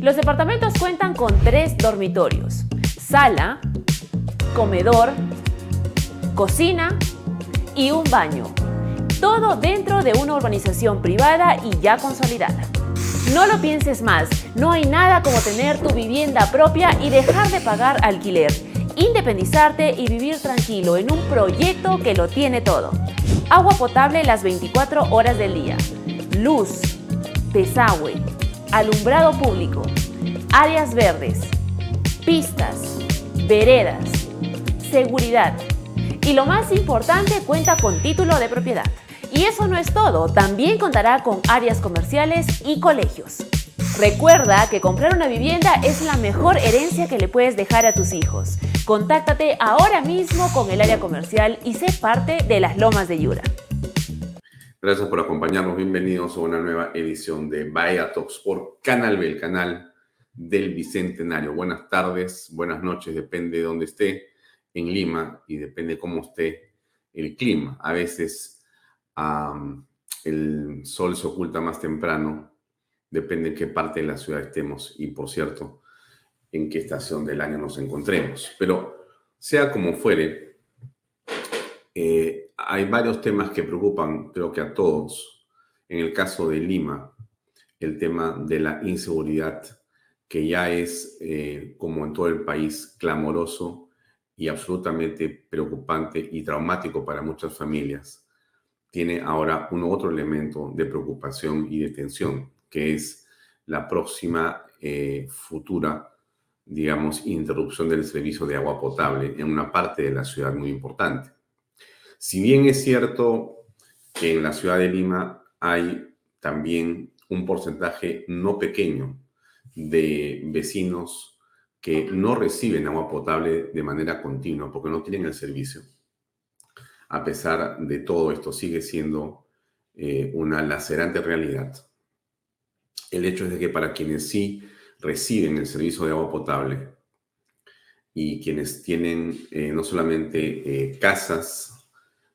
Los departamentos cuentan con tres dormitorios, sala, comedor, cocina y un baño. Todo dentro de una urbanización privada y ya consolidada. No lo pienses más, no hay nada como tener tu vivienda propia y dejar de pagar alquiler, independizarte y vivir tranquilo en un proyecto que lo tiene todo. Agua potable las 24 horas del día, luz, desagüe, alumbrado público, áreas verdes, pistas, veredas, seguridad y lo más importante cuenta con título de propiedad. Y eso no es todo, también contará con áreas comerciales y colegios. Recuerda que comprar una vivienda es la mejor herencia que le puedes dejar a tus hijos. Contáctate ahora mismo con el área comercial y sé parte de las Lomas de Yura. Gracias por acompañarnos. Bienvenidos a una nueva edición de Bahía Talks por Canal B, el canal del Bicentenario. Buenas tardes, buenas noches, depende de dónde esté en Lima y depende cómo esté el clima. A veces el sol se oculta más temprano, depende en qué parte de la ciudad estemos y, por cierto, en qué estación del año nos encontremos. Pero sea como fuere, eh, hay varios temas que preocupan, creo que a todos. En el caso de Lima, el tema de la inseguridad, que ya es, eh, como en todo el país, clamoroso y absolutamente preocupante y traumático para muchas familias, tiene ahora un otro elemento de preocupación y de tensión, que es la próxima eh, futura, digamos, interrupción del servicio de agua potable en una parte de la ciudad muy importante. Si bien es cierto que en la ciudad de Lima hay también un porcentaje no pequeño de vecinos que no reciben agua potable de manera continua porque no tienen el servicio. A pesar de todo esto, sigue siendo eh, una lacerante realidad. El hecho es de que para quienes sí reciben el servicio de agua potable y quienes tienen eh, no solamente eh, casas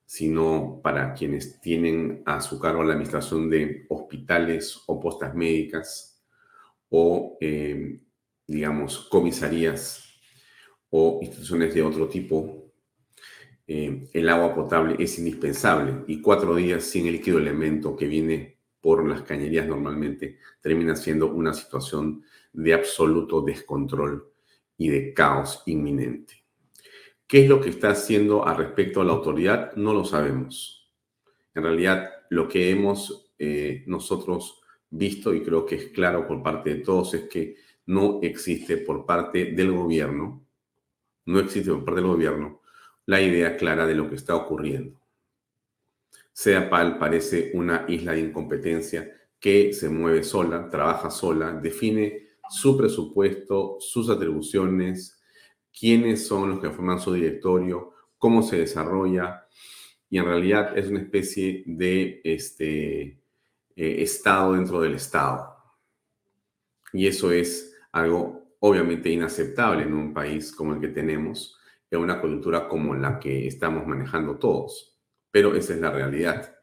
sino para quienes tienen a su cargo la administración de hospitales o postas médicas o, eh, digamos, comisarías o instituciones de otro tipo, eh, el agua potable es indispensable y cuatro días sin el líquido elemento que viene por las cañerías normalmente termina siendo una situación de absoluto descontrol y de caos inminente. ¿Qué es lo que está haciendo al respecto a la autoridad? No lo sabemos. En realidad, lo que hemos eh, nosotros visto, y creo que es claro por parte de todos, es que no existe por parte del gobierno, no existe por parte del gobierno la idea clara de lo que está ocurriendo. SEAPAL parece una isla de incompetencia que se mueve sola, trabaja sola, define su presupuesto, sus atribuciones, quiénes son los que forman su directorio, cómo se desarrolla, y en realidad es una especie de este, eh, Estado dentro del Estado. Y eso es algo obviamente inaceptable en un país como el que tenemos, en una cultura como la que estamos manejando todos. pero esa es la realidad.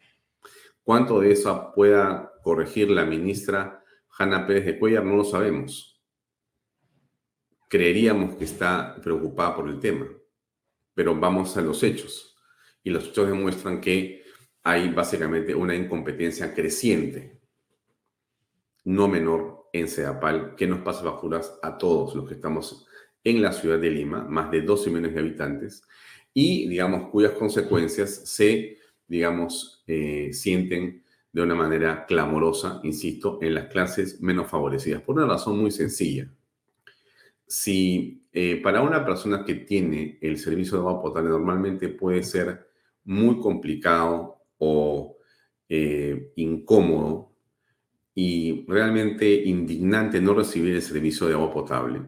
¿Cuánto de eso pueda corregir la ministra Hanna Pérez de Cuellar? No lo sabemos. Creeríamos que está preocupada por el tema, pero vamos a los hechos. Y los hechos demuestran que hay básicamente una incompetencia creciente, no menor, en CEDAPAL, que nos pasa facturas a todos los que estamos en la ciudad de Lima, más de 12 millones de habitantes, y, digamos, cuyas consecuencias se, digamos, eh, sienten de una manera clamorosa, insisto, en las clases menos favorecidas, por una razón muy sencilla. Si eh, para una persona que tiene el servicio de agua potable normalmente puede ser muy complicado o eh, incómodo y realmente indignante no recibir el servicio de agua potable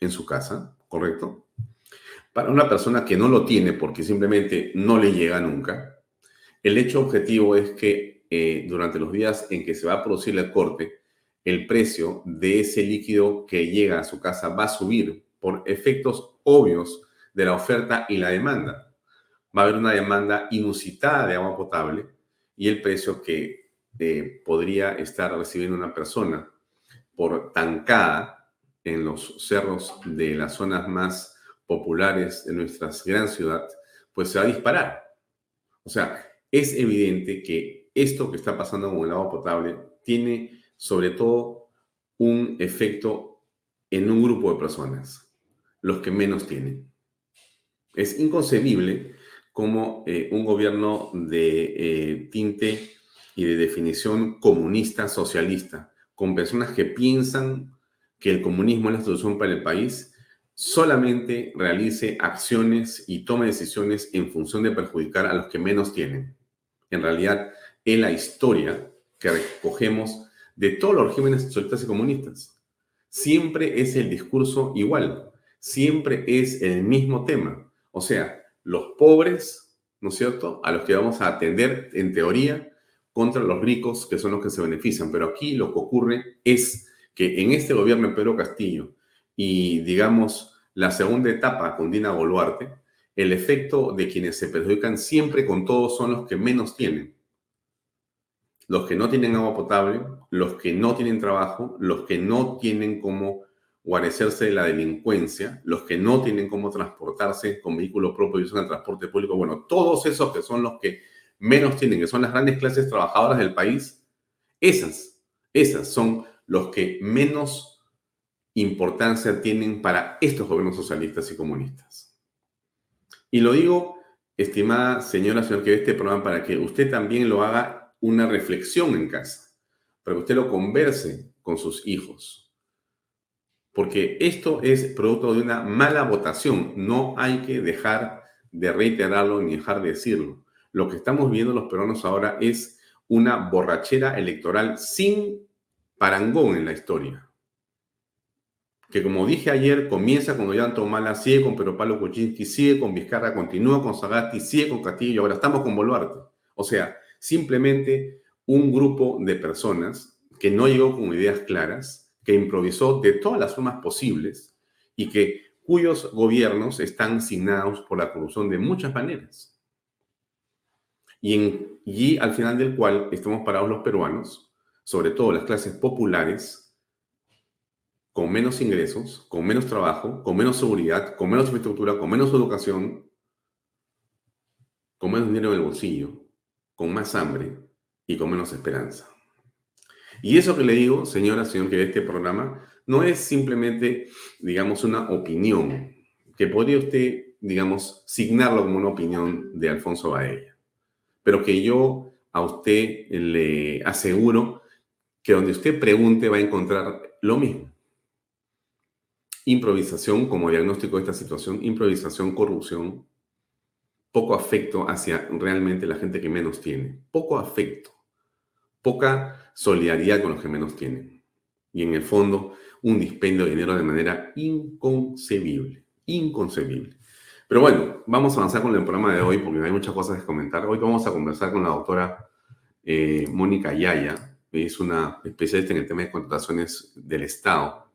en su casa, ¿correcto? Para una persona que no lo tiene porque simplemente no le llega nunca, el hecho objetivo es que eh, durante los días en que se va a producir el corte, el precio de ese líquido que llega a su casa va a subir por efectos obvios de la oferta y la demanda. Va a haber una demanda inusitada de agua potable y el precio que eh, podría estar recibiendo una persona por tancada en los cerros de las zonas más populares de nuestra gran ciudad, pues se va a disparar. O sea, es evidente que esto que está pasando con el agua potable tiene sobre todo un efecto en un grupo de personas, los que menos tienen. Es inconcebible cómo eh, un gobierno de eh, tinte y de definición comunista, socialista, con personas que piensan que el comunismo es la solución para el país, solamente realice acciones y tome decisiones en función de perjudicar a los que menos tienen. En realidad, es la historia que recogemos de todos los regímenes socialistas y comunistas. Siempre es el discurso igual, siempre es el mismo tema. O sea, los pobres, ¿no es cierto?, a los que vamos a atender en teoría contra los ricos, que son los que se benefician. Pero aquí lo que ocurre es que en este gobierno de Pedro Castillo, y, digamos, la segunda etapa con Dina Boluarte, el efecto de quienes se perjudican siempre con todos son los que menos tienen. Los que no tienen agua potable, los que no tienen trabajo, los que no tienen cómo guarecerse de la delincuencia, los que no tienen cómo transportarse con vehículo propio y usan el transporte público. Bueno, todos esos que son los que menos tienen, que son las grandes clases trabajadoras del país, esas, esas son los que menos importancia tienen para estos gobiernos socialistas y comunistas. Y lo digo, estimada señora, señor que este programa, para que usted también lo haga una reflexión en casa, para que usted lo converse con sus hijos. Porque esto es producto de una mala votación. No hay que dejar de reiterarlo ni dejar de decirlo. Lo que estamos viendo los peruanos ahora es una borrachera electoral sin parangón en la historia que como dije ayer, comienza con Ollanta Humala, sigue con Pero Palo Kuczynski, sigue con Vizcarra, continúa con Sagasti, sigue con Castillo, ahora estamos con Boluarte. O sea, simplemente un grupo de personas que no llegó con ideas claras, que improvisó de todas las formas posibles y que cuyos gobiernos están signados por la corrupción de muchas maneras. Y, en, y al final del cual estamos parados los peruanos, sobre todo las clases populares, con menos ingresos, con menos trabajo, con menos seguridad, con menos infraestructura, con menos educación, con menos dinero en el bolsillo, con más hambre y con menos esperanza. Y eso que le digo, señora, señor que ve este programa, no es simplemente, digamos, una opinión, que podría usted, digamos, signarlo como una opinión de Alfonso Baella, pero que yo a usted le aseguro que donde usted pregunte va a encontrar lo mismo improvisación como diagnóstico de esta situación, improvisación, corrupción, poco afecto hacia realmente la gente que menos tiene, poco afecto, poca solidaridad con los que menos tienen. Y en el fondo, un dispendio de dinero de manera inconcebible, inconcebible. Pero bueno, vamos a avanzar con el programa de hoy porque hay muchas cosas que comentar. Hoy vamos a conversar con la doctora eh, Mónica Yaya, es una especialista en el tema de contrataciones del Estado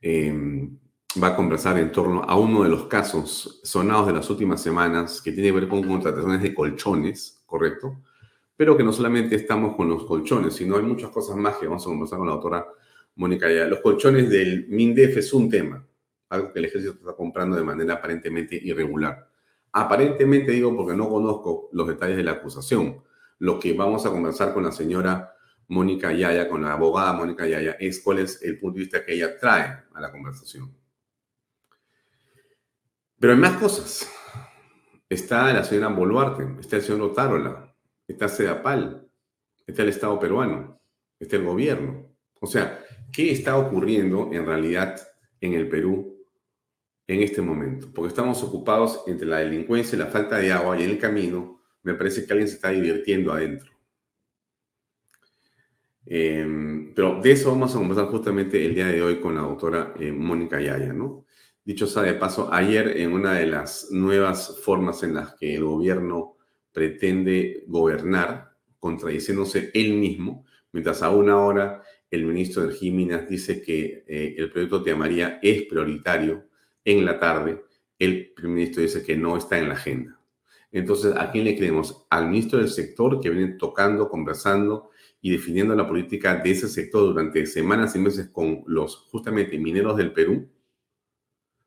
Em, va a conversar en torno a uno de los casos sonados de las últimas semanas que tiene que ver con contrataciones de colchones, ¿correcto? Pero que no solamente estamos con los colchones, sino hay muchas cosas más que vamos a conversar con la doctora Mónica ya. Los colchones del MINDEF es un tema, algo que el ejército está comprando de manera aparentemente irregular. Aparentemente digo porque no conozco los detalles de la acusación. Lo que vamos a conversar con la señora Mónica Yaya, con la abogada Mónica Yaya, es cuál es el punto de vista que ella trae a la conversación. Pero hay más cosas. Está la señora Boluarte, está el señor Otárola, está Sedapal, está el Estado peruano, está el gobierno. O sea, ¿qué está ocurriendo en realidad en el Perú en este momento? Porque estamos ocupados entre la delincuencia y la falta de agua y en el camino me parece que alguien se está divirtiendo adentro. Em, pero de eso vamos a conversar justamente el día de hoy con la doctora eh, Mónica Yaya, ¿no? Dicho sea de paso, ayer en una de las nuevas formas en las que el gobierno pretende gobernar, contradiciéndose él mismo, mientras a una hora el ministro de Minas dice que eh, el proyecto de María es prioritario, en la tarde el primer ministro dice que no está en la agenda. Entonces, ¿a quién le creemos? Al ministro del sector que viene tocando, conversando y definiendo la política de ese sector durante semanas y meses con los justamente mineros del Perú,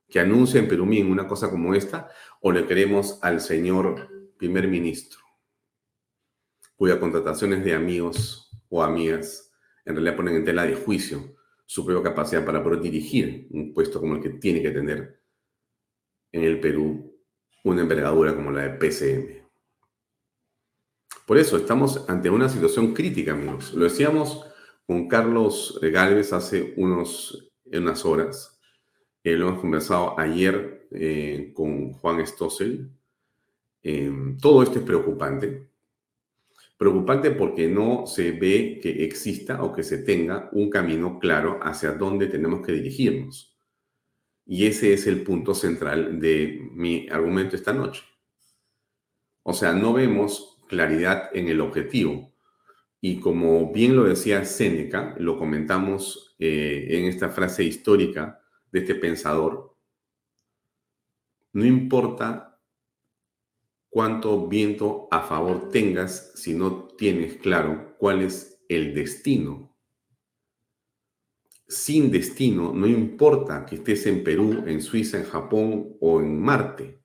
que anuncia en Perumín una cosa como esta, o le queremos al señor primer ministro, cuya contratación es de amigos o amigas en realidad ponen en tela de juicio su propia capacidad para poder dirigir un puesto como el que tiene que tener en el Perú una envergadura como la de PCM. Por eso estamos ante una situación crítica, amigos. Lo decíamos con Carlos Gálvez hace unos, unas horas eh, lo hemos conversado ayer eh, con Juan Stossel. Em, todo esto es preocupante. Preocupante porque no se ve que exista o que se tenga un camino claro hacia dónde tenemos que dirigirnos. Y ese es el punto central de mi argumento esta noche. O sea, no vemos claridad en el objetivo. Y como bien lo decía Séneca, lo comentamos eh, en esta frase histórica de este pensador, no importa cuánto viento a favor tengas si no tienes claro cuál es el destino. Sin destino, no importa que estés en Perú, en Suiza, en Japón o en Marte.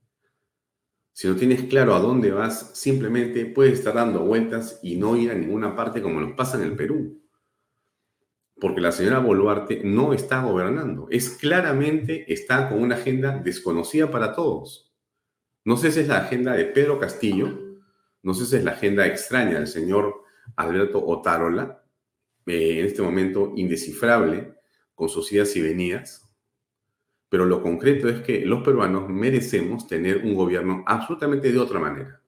Si no tienes claro a dónde vas, simplemente puedes estar dando vueltas y no ir a ninguna parte como nos pasa en el Perú porque la señora Boluarte no está gobernando. Es claramente, está con una agenda desconocida para todos. No sé si es la agenda de Pedro Castillo, no sé si es la agenda extraña del señor Alberto Otárola, eh, en este momento indescifrable, con sus idas y venidas, pero lo concreto es que los peruanos merecemos tener un gobierno absolutamente de otra manera.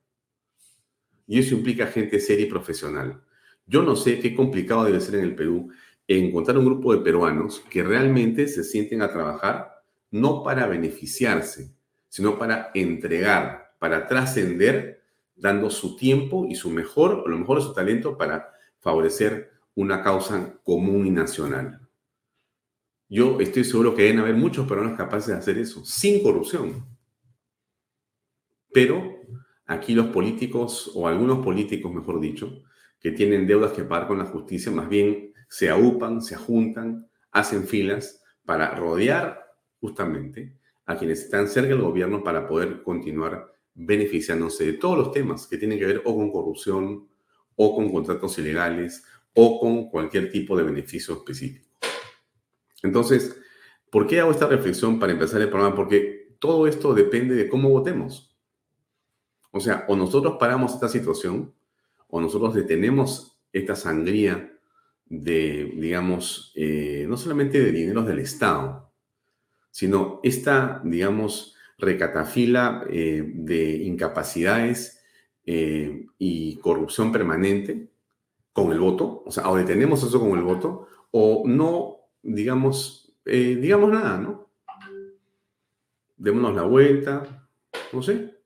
Y eso implica gente seria y profesional. Yo no sé qué complicado debe ser en el Perú encontrar un grupo de peruanos que realmente se sienten a trabajar no para beneficiarse, sino para entregar, para trascender, dando su tiempo y su mejor, o lo mejor su talento para favorecer una causa común y nacional. Yo estoy seguro que deben haber muchos peruanos capaces de hacer eso, sin corrupción. Pero aquí los políticos, o algunos políticos, mejor dicho, que tienen deudas que pagar con la justicia, más bien se aupan, se juntan, hacen filas para rodear justamente a quienes están cerca del gobierno para poder continuar beneficiándose de todos los temas que tienen que ver o con corrupción o con contratos ilegales o con cualquier tipo de beneficio específico. Entonces, ¿por qué hago esta reflexión para empezar el programa? Porque todo esto depende de cómo votemos. O sea, o nosotros paramos esta situación o nosotros detenemos esta sangría de, digamos, eh, no solamente de dineros del Estado, sino esta, digamos, recatafila eh, de incapacidades eh, y corrupción permanente con el voto, o sea, o detenemos eso con el voto, o no, digamos, digamos nada, ¿no? Démonos la vuelta, no sé,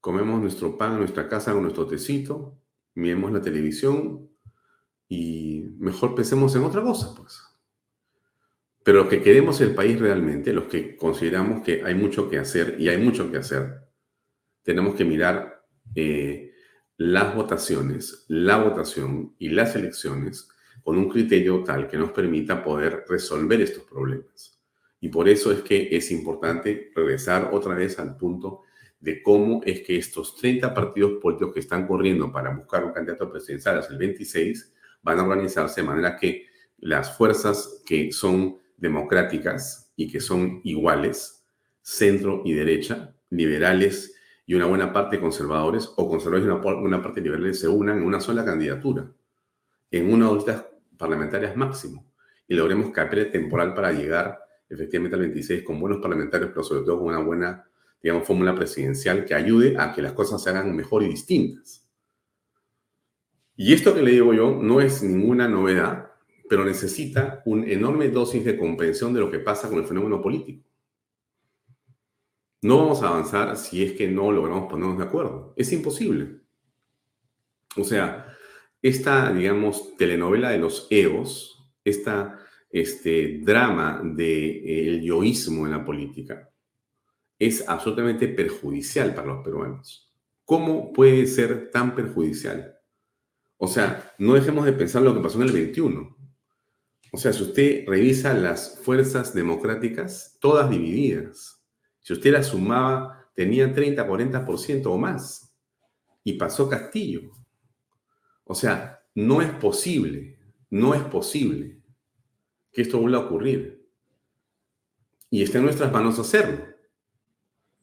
comemos nuestro pan en nuestra casa con nuestro tecito, miremos la televisión, y mejor pensemos en otra cosa, pues. Pero los que queremos el país realmente, los que consideramos que hay mucho que hacer y hay mucho que hacer, tenemos que mirar eh, las votaciones, la votación y las elecciones con un criterio tal que nos permita poder resolver estos problemas. Y por eso es que es importante regresar otra vez al punto de cómo es que estos 30 partidos políticos que están corriendo para buscar un candidato presidencial hasta el 26 van a organizarse de manera que las fuerzas que son democráticas y que son iguales, centro y derecha, liberales y una buena parte conservadores, o conservadores y una, una parte liberales se unan en una sola candidatura, en una de estas parlamentarias máximo, y logremos capital temporal para llegar efectivamente al 26 con buenos parlamentarios, pero sobre todo con una buena, digamos, fórmula presidencial que ayude a que las cosas se hagan mejor y distintas. Y esto que le digo yo no es ninguna novedad, pero necesita una enorme dosis de comprensión de lo que pasa con el fenómeno político. No vamos a avanzar si es que no logramos ponernos de acuerdo. Es imposible. O sea, esta, digamos, telenovela de los egos, esta, este drama del de, yoísmo en la política, es absolutamente perjudicial para los peruanos. ¿Cómo puede ser tan perjudicial? O sea, no dejemos de pensar lo que pasó en el 21. O sea, si usted revisa las fuerzas democráticas, todas divididas, si usted las sumaba, tenía 30, 40% o más. Y pasó Castillo. O sea, no es posible, no es posible que esto vuelva a ocurrir. Y está en nuestras manos hacerlo.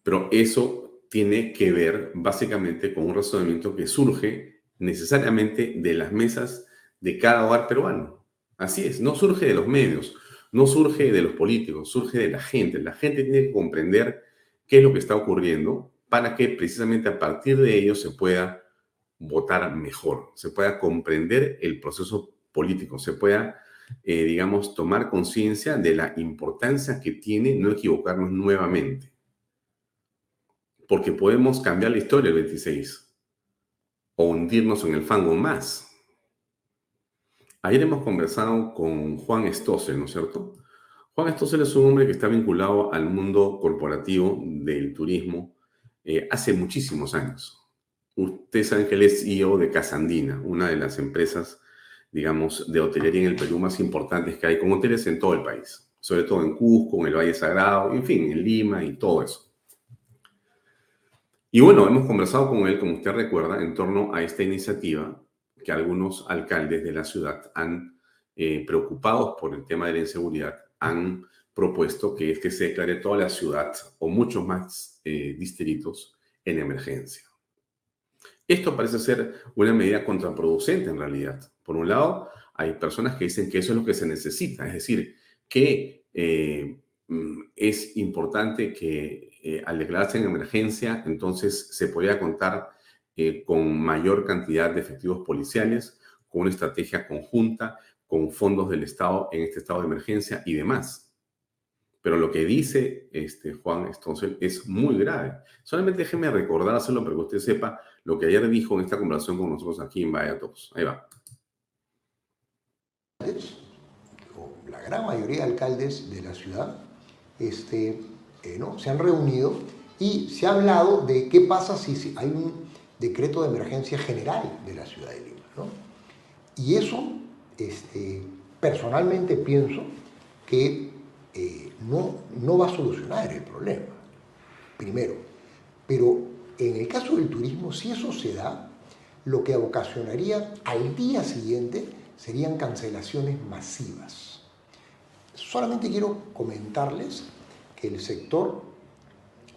Pero eso tiene que ver básicamente con un razonamiento que surge necesariamente de las mesas de cada hogar peruano. Así es, no surge de los medios, no surge de los políticos, surge de la gente. La gente tiene que comprender qué es lo que está ocurriendo para que precisamente a partir de ello se pueda votar mejor, se pueda comprender el proceso político, se pueda, eh, digamos, tomar conciencia de la importancia que tiene no equivocarnos nuevamente. Porque podemos cambiar la historia el 26 o hundirnos en el fango más. Ayer hemos conversado con Juan Stossel, ¿no es cierto? Juan Stossel es un hombre que está vinculado al mundo corporativo del turismo eh, hace muchísimos años. Ustedes saben que él es CEO de Casandina, una de las empresas, digamos, de hotelería en el Perú más importantes que hay, con hoteles en todo el país, sobre todo en Cusco, en el Valle Sagrado, en fin, en Lima y todo eso. Y bueno, hemos conversado con él, como usted recuerda, en torno a esta iniciativa que algunos alcaldes de la ciudad han, eh, preocupados por el tema de la inseguridad, han propuesto que es que se declare toda la ciudad o muchos más eh, distritos en emergencia. Esto parece ser una medida contraproducente en realidad. Por un lado, hay personas que dicen que eso es lo que se necesita, es decir, que eh, mm, es importante que eh, al declararse en emergencia, entonces se podría contar eh, con mayor cantidad de efectivos policiales, con una estrategia conjunta, con fondos del Estado en este estado de emergencia y demás. Pero lo que dice este Juan Stoncel es muy grave. Solamente déjeme recordárselo para que usted sepa lo que ayer dijo en esta conversación con nosotros aquí en Vaya Ahí va. La gran mayoría de alcaldes de la ciudad este, eh, se han reunido y se ha hablado de qué pasa si, hay un decreto de emergencia general de la ciudad de Lima. Y eso, este, personalmente pienso que eh, no, no va a solucionar el problema, primero. Pero en el caso del turismo, si eso se da, lo que ocasionaría al día siguiente serían cancelaciones masivas. Solamente quiero comentarles el sector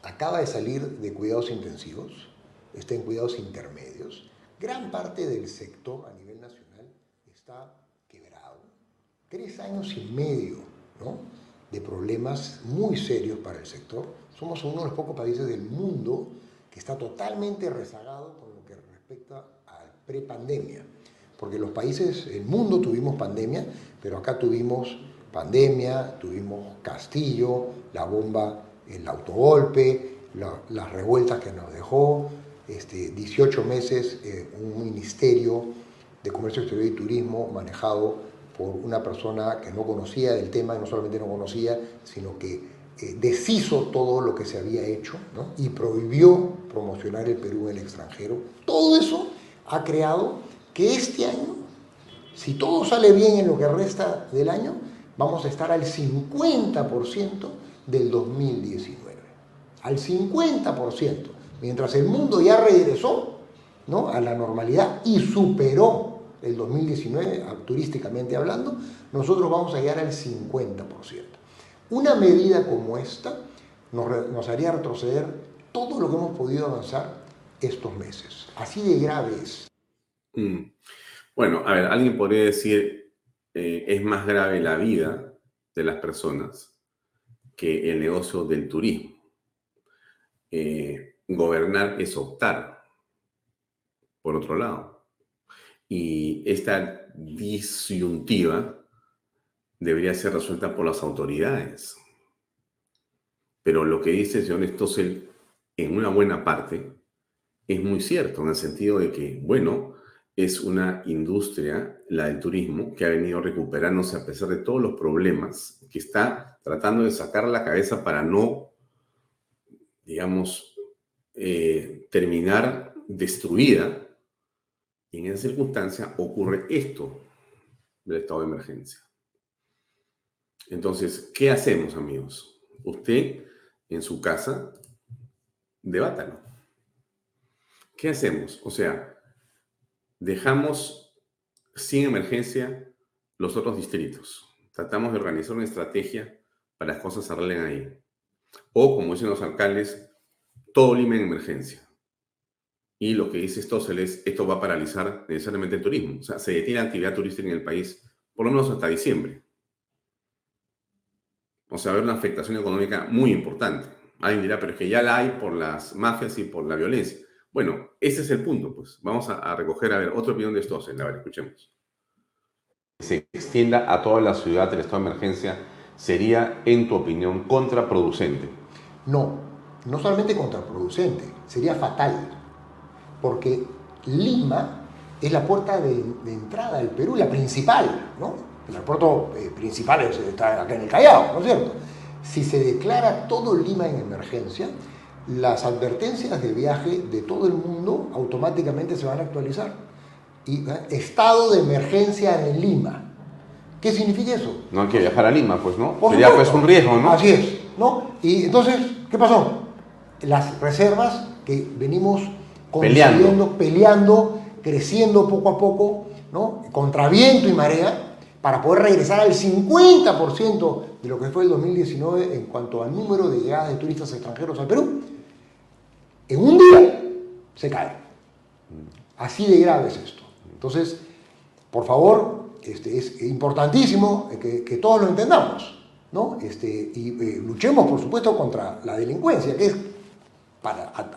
acaba de salir de cuidados intensivos, está en cuidados intermedios. Gran parte del sector a nivel nacional está quebrado. Tres años y medio de problemas muy serios para el sector. Somos uno de los pocos países del mundo que está totalmente rezagado con lo que respecta a prepandemia. Porque los países, el mundo tuvimos pandemia, pero acá tuvimos pandemia, tuvimos Castillo, la bomba, el autogolpe, las revueltas que nos dejó, este, 18 meses eh, un ministerio de Comercio Exterior y Turismo manejado por una persona que no conocía del tema, y no solamente no conocía, sino que eh, deshizo todo lo que se había hecho y prohibió promocionar el Perú en el extranjero. Todo eso ha creado que este año, si todo sale bien en lo que resta del año, vamos a estar al 50% del 2019. Al 50%. Mientras el mundo ya regresó ¿no? a la normalidad y superó el 2019, turísticamente hablando, nosotros vamos a llegar al 50%. Una medida como esta nos, haría retroceder todo lo que hemos podido avanzar estos meses. Así de grave es. Mm. Bueno, a ver, alguien podría decir, eh, es más grave la vida de las personas que el negocio del turismo. Eh, gobernar es optar, por otro lado. Y esta disyuntiva debería ser resuelta por las autoridades. Pero lo que dice señor Stossel, en una buena parte, es muy cierto, en el sentido de que, bueno, es una industria, la del turismo, que ha venido recuperándose a pesar de todos los problemas, que está tratando de sacar la cabeza para no, digamos, eh, terminar destruida y en esa circunstancia ocurre esto del estado de emergencia. Entonces, ¿qué hacemos, amigos? Usted en su casa, debátalo. ¿Qué hacemos? O sea, dejamos sin emergencia los otros distritos. Tratamos de organizar una estrategia para que las cosas se arreglen ahí. O, como dicen los alcaldes, todo Lima en emergencia. Y lo que dice Stossel es, esto va a paralizar necesariamente el turismo. O sea, se detiene la actividad turística en el país por lo menos hasta diciembre. O sea, va a haber una afectación económica muy importante. Alguien dirá, pero es que ya la hay por las mafias y por la violencia. Bueno, ese es el punto, pues. Vamos a, recoger, a ver, otra opinión de Stossel. A ver, escuchemos. Se extienda a toda la ciudad el estado de emergencia sería, en tu opinión, contraproducente. No, no solamente contraproducente, sería fatal porque Lima es la puerta de, entrada del Perú, la principal, ¿no? El aeropuerto eh, principal está acá en el Callao, ¿no es cierto? Si se declara todo Lima en emergencia, las advertencias de viaje de todo el mundo automáticamente se van a actualizar. Y, ¿eh? estado de emergencia en Lima. ¿Qué significa eso? No hay que viajar a Lima, pues, ¿no? Sería pues un riesgo, ¿no? Así es, ¿no? Y entonces, ¿qué pasó? Las reservas que venimos peleando. peleando, creciendo poco a poco, ¿no? contra viento y marea, para poder regresar al 50% de lo que fue el 2019 en cuanto al número de llegadas de turistas extranjeros al Perú, en un día se cae. Así de grave es esto. Entonces, por favor, este, es importantísimo que, todos lo entendamos, ¿no? Este, y eh, luchemos, por supuesto, contra la delincuencia, que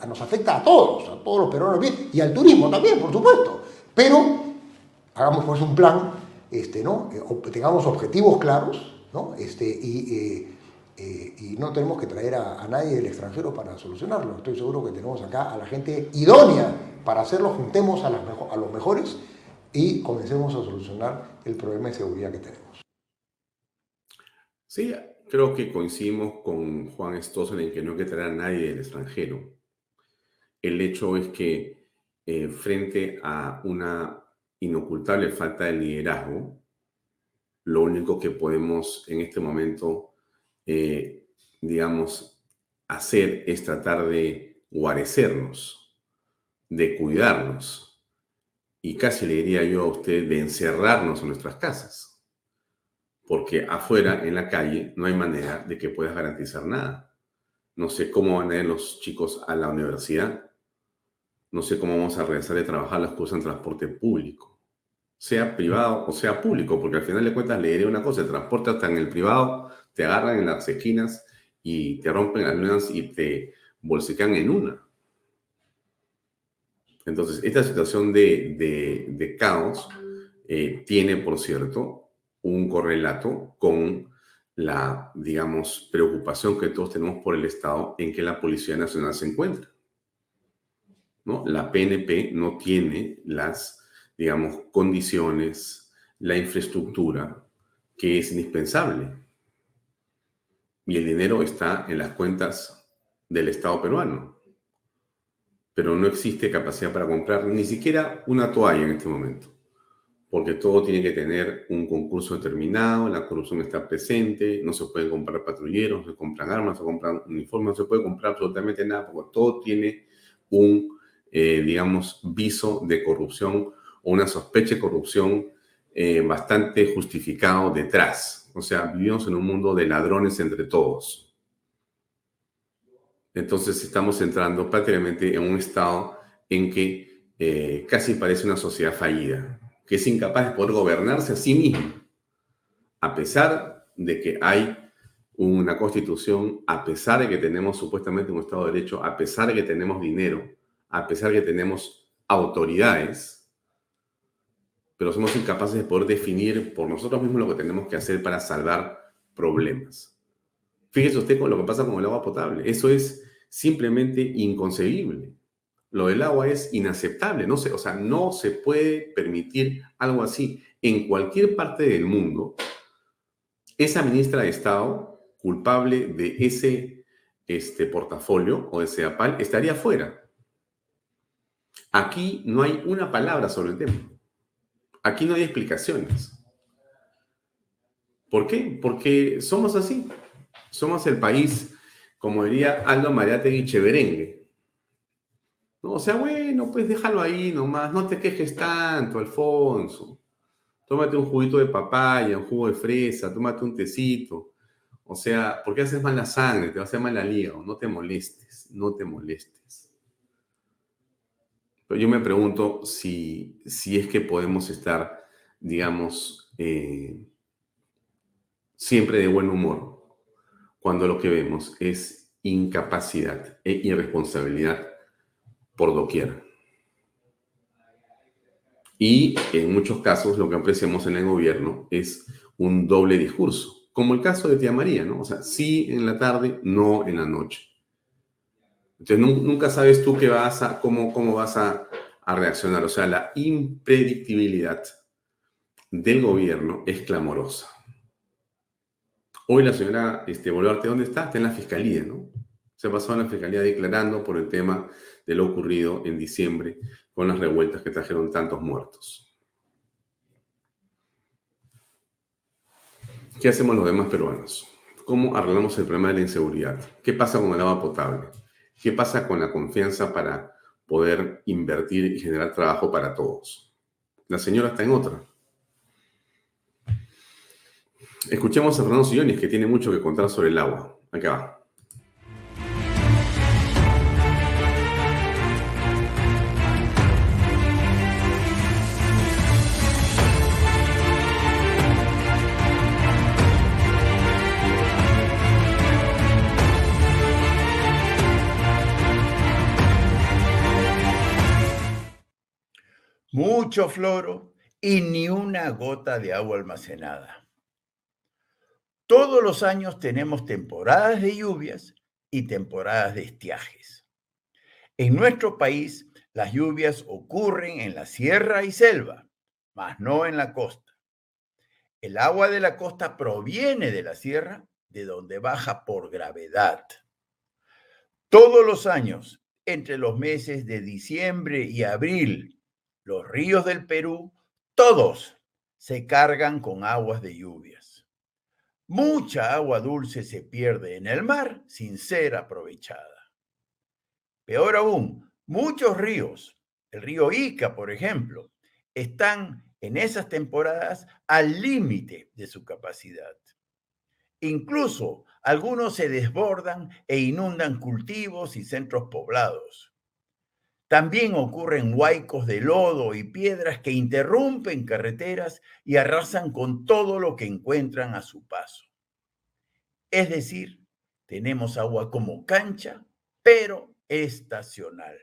nos afecta a todos, a todos los peruanos y al turismo también, por supuesto. Pero hagamos pues un plan, este, ¿no? Eh, tengamos objetivos claros, ¿no? Este, y, eh, eh, y no tenemos que traer a, nadie del extranjero para solucionarlo. Estoy seguro que tenemos acá a la gente idónea para hacerlo, juntemos a, las, a los mejores y comencemos a solucionar el problema de seguridad que tenemos. Sí, Creo que coincidimos con Juan Stossel en que no hay que traer a nadie del extranjero. El hecho es que eh, frente a una inocultable falta de liderazgo, lo único que podemos en este momento, eh, digamos, hacer es tratar de guarecernos, de cuidarnos y casi le diría yo a usted de encerrarnos en nuestras casas porque afuera, en la calle, no hay manera de que puedas garantizar nada. No sé cómo van a ir los chicos a la universidad. No sé cómo vamos a regresar de trabajar las cosas en transporte público, sea privado o sea público, porque al final de cuentas le diré una cosa, el transporte hasta en el privado te agarran en las esquinas y te rompen las lunas y te bolsican en una. Entonces, esta situación de, caos eh, tiene, por cierto, un correlato con la, digamos, preocupación que todos tenemos por el estado en que la Policía Nacional se encuentra. ¿no? La PNP no tiene las, digamos, condiciones, la infraestructura que es indispensable. Y el dinero está en las cuentas del Estado peruano. Pero no existe capacidad para comprar ni siquiera una toalla en este momento. Porque todo tiene que tener un concurso determinado, la corrupción está presente, no se puede comprar patrulleros, se compran armas, no se compran uniformes, no se puede comprar absolutamente nada, porque todo tiene un, eh, digamos, viso de corrupción o una sospecha de corrupción eh, bastante justificado detrás. O sea, vivimos en un mundo de ladrones entre todos. Entonces estamos entrando prácticamente en un estado en que eh, casi parece una sociedad fallida, que es incapaz de poder gobernarse a sí misma, a pesar de que hay una constitución, a pesar de que tenemos supuestamente un Estado de Derecho, a pesar de que tenemos dinero, a pesar de que tenemos autoridades, pero somos incapaces de poder definir por nosotros mismos lo que tenemos que hacer para salvar problemas. Fíjese usted con lo que pasa con el agua potable. Eso es simplemente inconcebible. Lo del agua es inaceptable. No se, o sea, no se puede permitir algo así. En cualquier parte del mundo, esa ministra de Estado culpable de ese este, portafolio o ese APAL estaría fuera. Aquí no hay una palabra sobre el tema. Aquí no hay explicaciones. ¿Por qué? Porque somos así. Somos el país, como diría Aldo Mariategui Cheverengue. ¿No? O sea, bueno, pues déjalo ahí nomás, no te quejes tanto, Alfonso. Tómate un juguito de papaya, un jugo de fresa, tómate un tecito. O sea, ¿por qué haces mal la sangre? Te va a hacer mal la hígado. No te molestes, no te molestes. Pero yo me pregunto si, si es que podemos estar, digamos, eh, siempre de buen humor cuando lo que vemos es incapacidad e irresponsabilidad por doquier. Y en muchos casos lo que apreciamos en el gobierno es un doble discurso, como el caso de tía María, ¿no? O sea, sí en la tarde, no en la noche. Entonces nunca sabes tú qué vas a, cómo, cómo vas a, reaccionar. O sea, la impredictibilidad del gobierno es clamorosa. Hoy la señora este, Boluarte, ¿dónde está? Está en la fiscalía, ¿no? Se pasó en la fiscalía declarando por el tema de lo ocurrido en diciembre con las revueltas que trajeron tantos muertos. ¿Qué hacemos los demás peruanos? ¿Cómo arreglamos el problema de la inseguridad? ¿Qué pasa con el agua potable? ¿Qué pasa con la confianza para poder invertir y generar trabajo para todos? La señora está en otra. Escuchemos a Fernando Sillones, que tiene mucho que contar sobre el agua. Acá va. Mucho floro y ni una gota de agua almacenada. Todos los años tenemos temporadas de lluvias y temporadas de estiajes. En nuestro país, las lluvias ocurren en la sierra y selva, mas no en la costa. El agua de la costa proviene de la sierra, de donde baja por gravedad. Todos los años, entre los meses de diciembre y abril, los ríos del Perú, todos se cargan con aguas de lluvias. Mucha agua dulce se pierde en el mar sin ser aprovechada. Peor aún, muchos ríos, el río Ica, por ejemplo, están en esas temporadas al límite de su capacidad. Incluso algunos se desbordan e inundan cultivos y centros poblados. También ocurren huaicos de lodo y piedras que interrumpen carreteras y arrasan con todo lo que encuentran a su paso. Es decir, tenemos agua como cancha, pero estacional.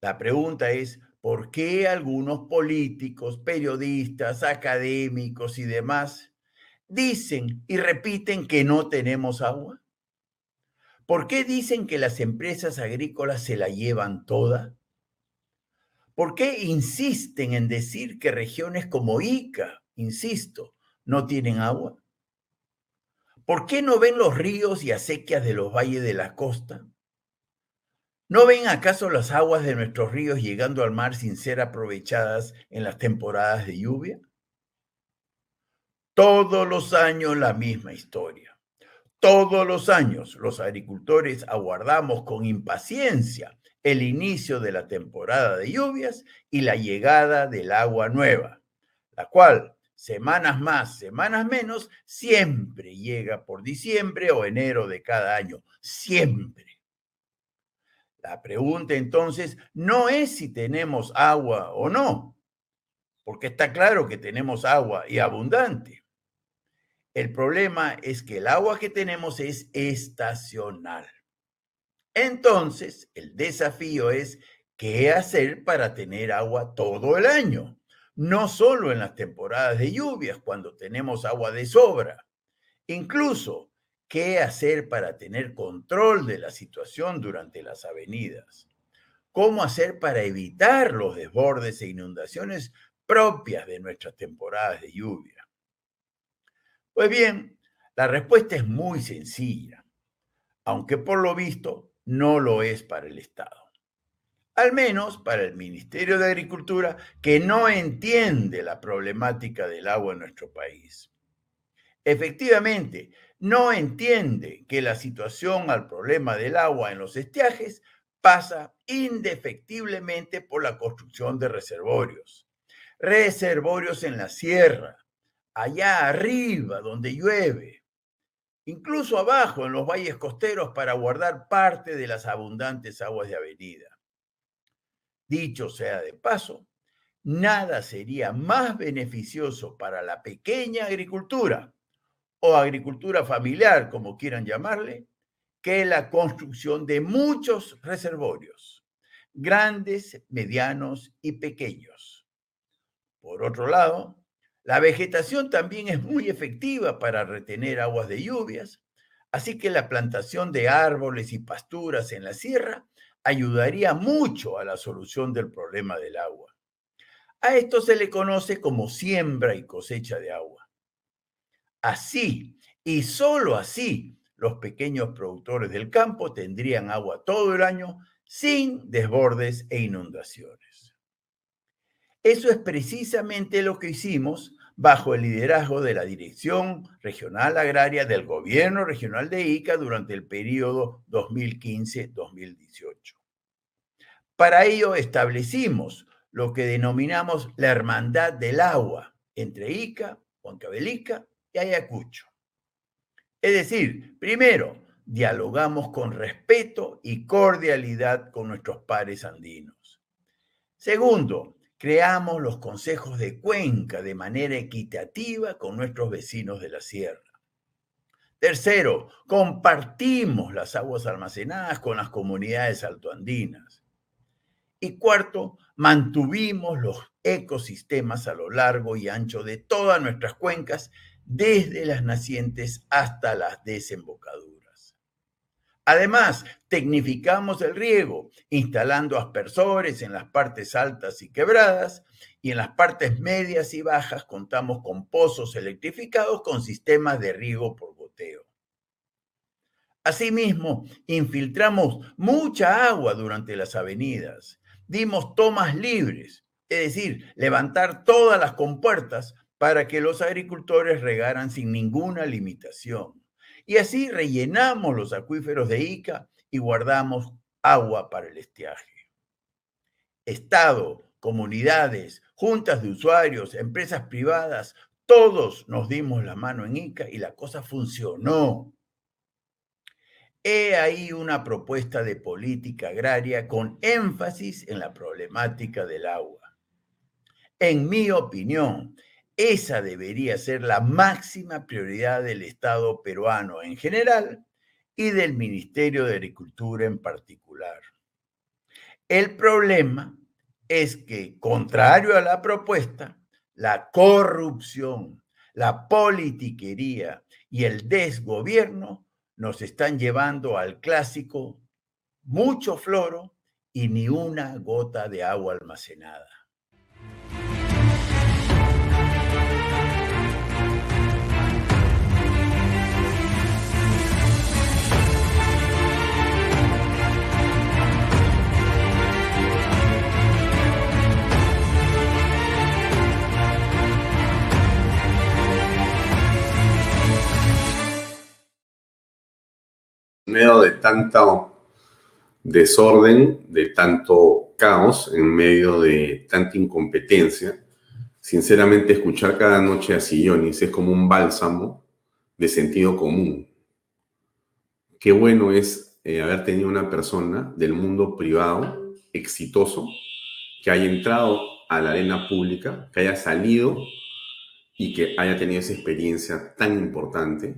La pregunta es, ¿por qué algunos políticos, periodistas, académicos y demás dicen y repiten que no tenemos agua? ¿Por qué dicen que las empresas agrícolas se la llevan toda? ¿Por qué insisten en decir que regiones como Ica, insisto, no tienen agua? ¿Por qué no ven los ríos y acequias de los valles de la costa? ¿No ven acaso las aguas de nuestros ríos llegando al mar sin ser aprovechadas en las temporadas de lluvia? Todos los años la misma historia. Todos los años los agricultores aguardamos con impaciencia el inicio de la temporada de lluvias y la llegada del agua nueva, la cual, semanas más, semanas menos, siempre llega por diciembre o enero de cada año, siempre. La pregunta entonces no es si tenemos agua o no, porque está claro que tenemos agua y abundante. El problema es que el agua que tenemos es estacional. Entonces, el desafío es qué hacer para tener agua todo el año, no solo en las temporadas de lluvias, cuando tenemos agua de sobra. Incluso, qué hacer para tener control de la situación durante las avenidas. Cómo hacer para evitar los desbordes e inundaciones propias de nuestras temporadas de lluvia. Pues bien, la respuesta es muy sencilla, aunque por lo visto no lo es para el Estado. Al menos para el Ministerio de Agricultura, que no entiende la problemática del agua en nuestro país. Efectivamente, no entiende que la situación al problema del agua en los estiajes pasa indefectiblemente por la construcción de reservorios. Reservorios en la sierra, allá arriba donde llueve, incluso abajo en los valles costeros para guardar parte de las abundantes aguas de avenida. Dicho sea de paso, nada sería más beneficioso para la pequeña agricultura o agricultura familiar, como quieran llamarle, que la construcción de muchos reservorios, grandes, medianos y pequeños. Por otro lado, la vegetación también es muy efectiva para retener aguas de lluvias, así que la plantación de árboles y pasturas en la sierra ayudaría mucho a la solución del problema del agua. A esto se le conoce como siembra y cosecha de agua. Así, y solo así, los pequeños productores del campo tendrían agua todo el año sin desbordes e inundaciones. Eso es precisamente lo que hicimos bajo el liderazgo de la Dirección Regional Agraria del Gobierno Regional de Ica durante el periodo 2015-2018. Para ello establecimos lo que denominamos la Hermandad del Agua entre Ica, Huancavelica y Ayacucho. Es decir, primero, dialogamos con respeto y cordialidad con nuestros pares andinos. Segundo, creamos los consejos de cuenca de manera equitativa con nuestros vecinos de la sierra. Tercero, compartimos las aguas almacenadas con las comunidades altoandinas. Y cuarto, mantuvimos los ecosistemas a lo largo y ancho de todas nuestras cuencas, desde las nacientes hasta las desembocaduras. Además, tecnificamos el riego, instalando aspersores en las partes altas y quebradas, y en las partes medias y bajas contamos con pozos electrificados con sistemas de riego por goteo. Asimismo, infiltramos mucha agua durante las avenidas, dimos tomas libres, es decir, levantar todas las compuertas para que los agricultores regaran sin ninguna limitación. Y así rellenamos los acuíferos de Ica y guardamos agua para el estiaje. Estado, comunidades, juntas de usuarios, empresas privadas, todos nos dimos la mano en Ica y la cosa funcionó. He ahí una propuesta de política agraria con énfasis en la problemática del agua. En mi opinión, esa debería ser la máxima prioridad del Estado peruano en general y del Ministerio de Agricultura en particular. El problema es que, contrario a la propuesta, la corrupción, la politiquería y el desgobierno nos están llevando al clásico mucho floro y ni una gota de agua almacenada. Medio de tanto desorden, de tanto caos, en medio de tanta incompetencia, sinceramente escuchar cada noche a Sillonis es como un bálsamo de sentido común. Qué bueno es eh, haber tenido una persona del mundo privado exitoso que haya entrado a la arena pública, que haya salido y que haya tenido esa experiencia tan importante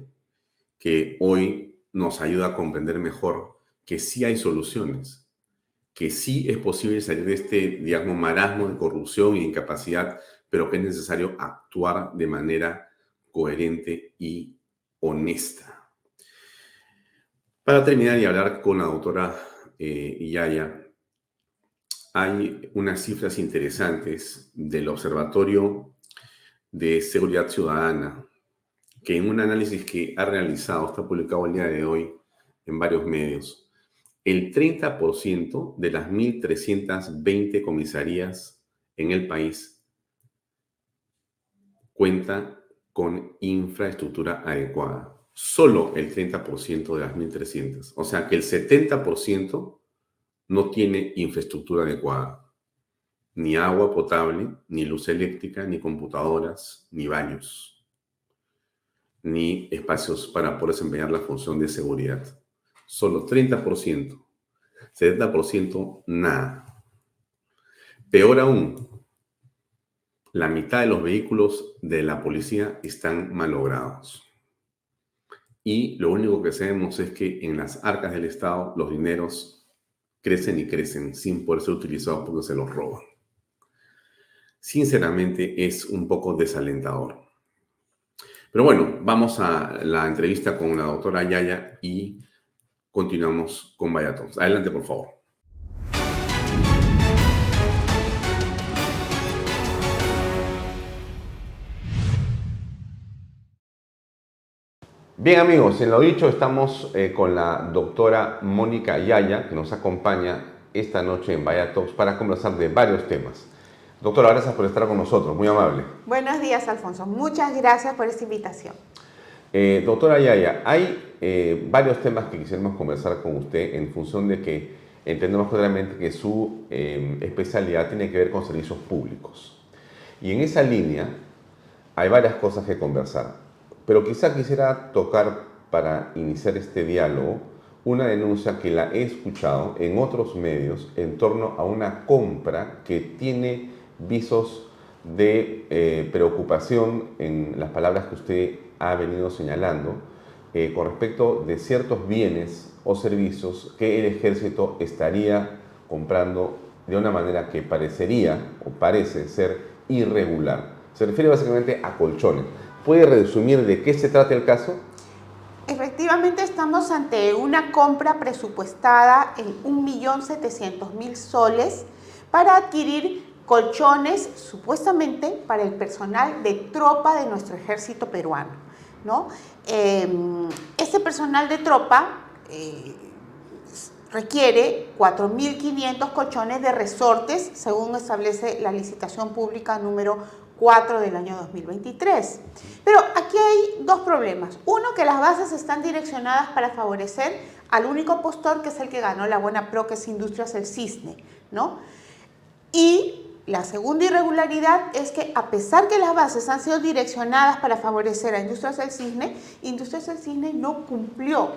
que hoy nos ayuda a comprender mejor que sí hay soluciones, que sí es posible salir de este, digamos, marasmo de corrupción e incapacidad, pero que es necesario actuar de manera coherente y honesta. Para terminar y hablar con la doctora eh, Yaya, hay unas cifras interesantes del Observatorio de Seguridad Ciudadana que en un análisis que ha realizado, está publicado el día de hoy en varios medios, el 30% de las 1.320 comisarías en el país cuenta con infraestructura adecuada. Solo el 30% de las 1.300. O sea que el 70% no tiene infraestructura adecuada. Ni agua potable, ni luz eléctrica, ni computadoras, ni baños ni espacios para poder desempeñar la función de seguridad. Solo 30%. 70% nada. Peor aún, la mitad de los vehículos de la policía están malogrados. Y lo único que sabemos es que en las arcas del Estado los dineros crecen y crecen sin poder ser utilizados porque se los roban. Sinceramente es un poco desalentador. Pero bueno, vamos a la entrevista con la doctora Yaya y continuamos con Vallatos. Adelante, por favor. Bien amigos, en lo dicho estamos eh, con la doctora Mónica Yaya que nos acompaña esta noche en Vaya para conversar de varios temas. Doctora, gracias por estar con nosotros, muy amable. Buenos días, Alfonso. Muchas gracias por esta invitación. Eh, doctora Yaya, hay eh, varios temas que quisiéramos conversar con usted en función de que entendemos claramente que su eh, especialidad tiene que ver con servicios públicos. Y en esa línea hay varias cosas que conversar. Pero quizá quisiera tocar para iniciar este diálogo una denuncia que la he escuchado en otros medios en torno a una compra que tiene visos de eh, preocupación en las palabras que usted ha venido señalando eh, con respecto de ciertos bienes o servicios que el ejército estaría comprando de una manera que parecería o parece ser irregular. Se refiere básicamente a colchones. ¿Puede resumir de qué se trata el caso? Efectivamente estamos ante una compra presupuestada en 1.700.000 soles para adquirir colchones supuestamente para el personal de tropa de nuestro ejército peruano. ¿no? Em, este personal de tropa eh, requiere 4.500 colchones de resortes, según establece la licitación pública número 4 del año 2023. Pero aquí hay dos problemas. Uno, que las bases están direccionadas para favorecer al único postor que es el que ganó la buena pro, que es Industrias El Cisne, ¿no? Y la segunda irregularidad es que a pesar que las bases han sido direccionadas para favorecer a Industrias del Cisne, Industrias del Cisne no cumplió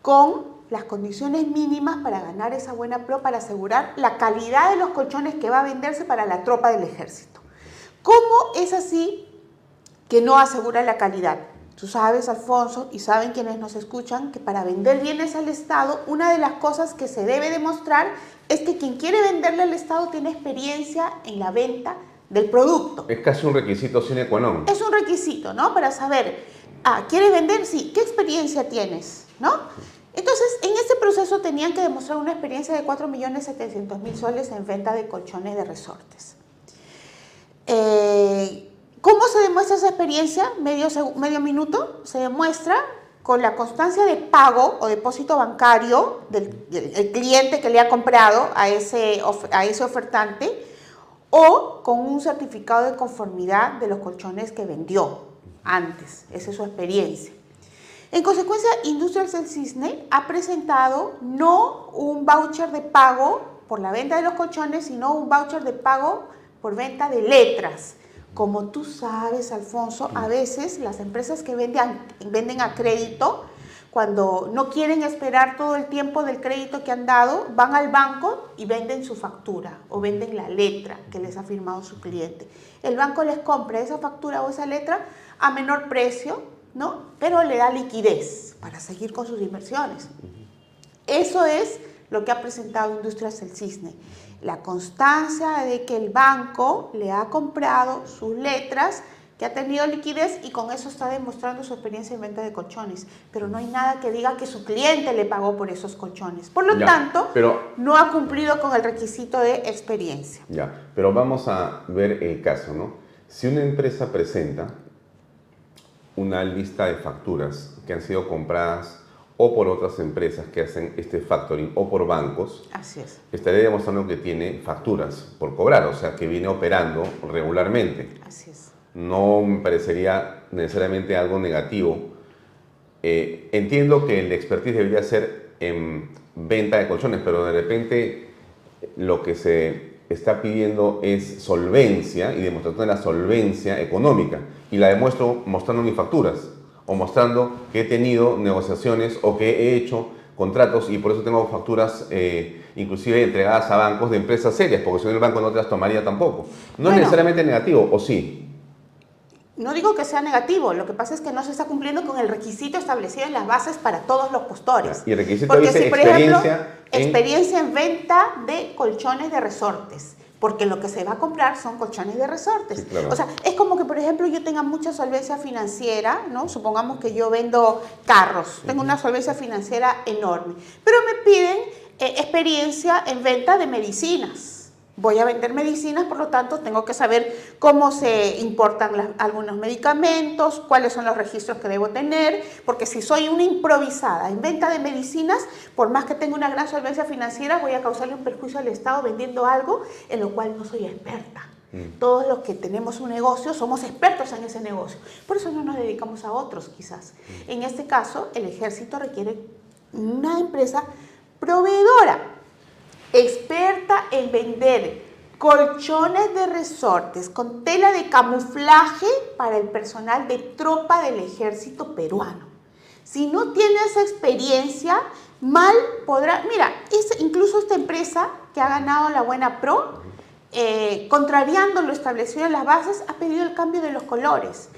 con las condiciones mínimas para ganar esa buena pro, para asegurar la calidad de los colchones que va a venderse para la tropa del ejército. ¿Cómo es así que no asegura la calidad? Tú sabes, Alfonso, y saben quienes nos escuchan, que para vender bienes al Estado, una de las cosas que se debe demostrar es que quien quiere venderle al Estado tiene experiencia en la venta del producto. Es casi un requisito sine qua non. Es un requisito, ¿no? Para saber, ah, ¿quieres vender? Sí. ¿Qué experiencia tienes? ¿No? Entonces, en este proceso eso tenían que demostrar una experiencia de 4.700.000 soles en venta de colchones de resortes. Eh, ¿Cómo se demuestra esa experiencia? Medio, medio minuto. Se demuestra con la constancia de pago o depósito bancario del, cliente que le ha comprado a ese, a ese ofertante o con un certificado de conformidad de los colchones que vendió antes. Esa es su experiencia. En consecuencia, Industrial del Cisne ha presentado no un voucher de pago por la venta de los colchones, sino un voucher de pago por venta de letras. Como tú sabes, Alfonso, a veces las empresas que venden, venden a crédito, cuando no quieren esperar todo el tiempo del crédito que han dado, van al banco y venden su factura o venden la letra que les ha firmado su cliente. El banco les compra esa factura o esa letra a menor precio, ¿no? Pero le da liquidez para seguir con sus inversiones. Eso es lo que ha presentado Industrias El Cisne la constancia de que el banco le ha comprado sus letras, que ha tenido liquidez y con eso está demostrando su experiencia en venta de colchones. Pero no hay nada que diga que su cliente le pagó por esos colchones. Por lo tanto, pero, no ha cumplido con el requisito de experiencia. Ya, pero vamos a ver el caso, ¿no? Si una empresa presenta una lista de facturas que han sido compradas o por otras empresas que hacen este factoring o por bancos, Así es. estaría demostrando que tiene facturas por cobrar, o sea, que viene operando regularmente. Así es. No me parecería necesariamente algo negativo. Eh, entiendo que el expertise debería ser en venta de colchones, pero de repente lo que se está pidiendo es solvencia y demostración de la solvencia económica. Y la demuestro mostrando mis facturas o mostrando que he tenido negociaciones o que he hecho contratos y por eso tengo facturas eh, inclusive entregadas a bancos de empresas serias, porque si no el banco no te las tomaría tampoco. No es necesariamente negativo, ¿o sí? No digo que sea negativo, lo que pasa es que no se está cumpliendo con el requisito establecido en las bases para todos los postores. Y el requisito dice por experiencia experiencia en venta de colchones de resortes porque lo que se va a comprar son colchones de resortes. O sea, es como que, por ejemplo, yo tenga mucha solvencia financiera, ¿no? Supongamos que yo vendo carros, tengo una solvencia financiera enorme, pero me piden eh, experiencia en venta de medicinas voy a vender medicinas, por lo tanto tengo que saber cómo se importan algunos medicamentos, cuáles son los registros que debo tener, porque si soy una improvisada en venta de medicinas, por más que tenga una gran solvencia financiera, voy a causarle un perjuicio al Estado vendiendo algo en lo cual no soy experta. Mm. Todos los que tenemos un negocio somos expertos en ese negocio. Por eso no nos dedicamos a otros, quizás. Mm. En este caso, el ejército requiere una empresa proveedora experta en vender colchones de resortes con tela de camuflaje para el personal de tropa del ejército peruano. Si no tiene esa experiencia, mal podrá... Mira, incluso esta empresa que ha ganado la Buena Pro, eh, contrariando lo establecido en las bases, ha pedido el cambio de los colores.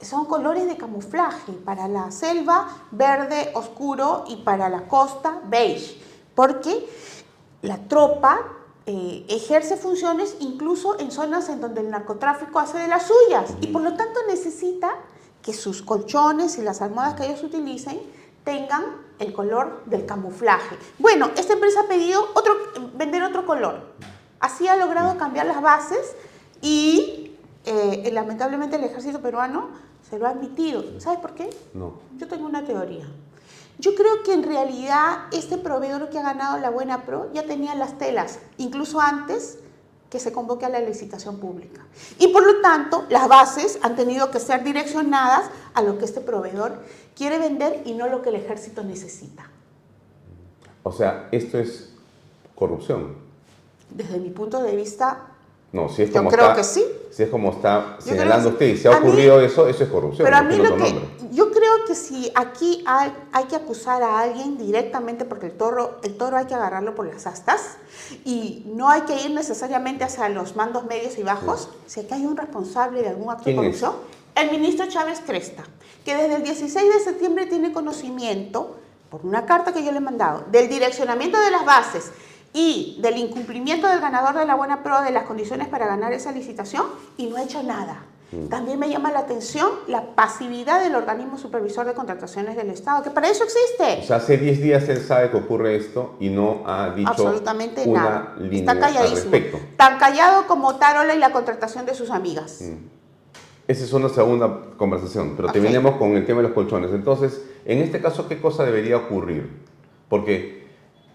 son colores de camuflaje, para la selva verde oscuro y para la costa beige, porque la tropa eh, ejerce funciones incluso en zonas en donde el narcotráfico hace de las suyas y por lo tanto necesita que sus colchones y las almohadas que ellos utilicen tengan el color del camuflaje. Bueno, esta empresa ha pedido otro, vender otro color. Así ha logrado cambiar las bases y eh, lamentablemente el ejército peruano se lo ha admitido. ¿Sabes por qué? No. Yo tengo una teoría. Yo creo que en realidad este proveedor que ha ganado la Buena Pro ya tenía las telas, incluso antes que se convoque a la licitación pública. Y por lo tanto, las bases han tenido que ser direccionadas a lo que este proveedor quiere vender y no lo que el ejército necesita. O sea, esto es corrupción. Desde mi punto de vista, no, si es como yo creo que sí. Si es como está señalando usted y se ha ocurrido eso, eso es corrupción. Pero a mí lo que, yo que si aquí hay, hay, que acusar a alguien directamente porque el toro, el toro hay que agarrarlo por las astas y no hay que ir necesariamente hacia los mandos medios y bajos. Si aquí hay un responsable de algún acto de corrupción, el ministro Chávez Cresta, que desde el 16 de septiembre tiene conocimiento, por una carta que yo le he mandado, del direccionamiento de las bases y del incumplimiento del ganador de la buena prueba de las condiciones para ganar esa licitación y no ha hecho nada. Mm. También me llama la atención la pasividad del organismo supervisor de contrataciones del Estado, que para eso existe. O sea, hace 10 días él sabe que ocurre esto y no ha dicho absolutamente una nada. línea Está calladísimo. al. Tan callado como Tarola y la contratación de sus amigas. Mm. Esa es una segunda conversación, pero Ok. terminemos con el tema de los colchones. Entonces, en este caso, ¿qué cosa debería ocurrir? Porque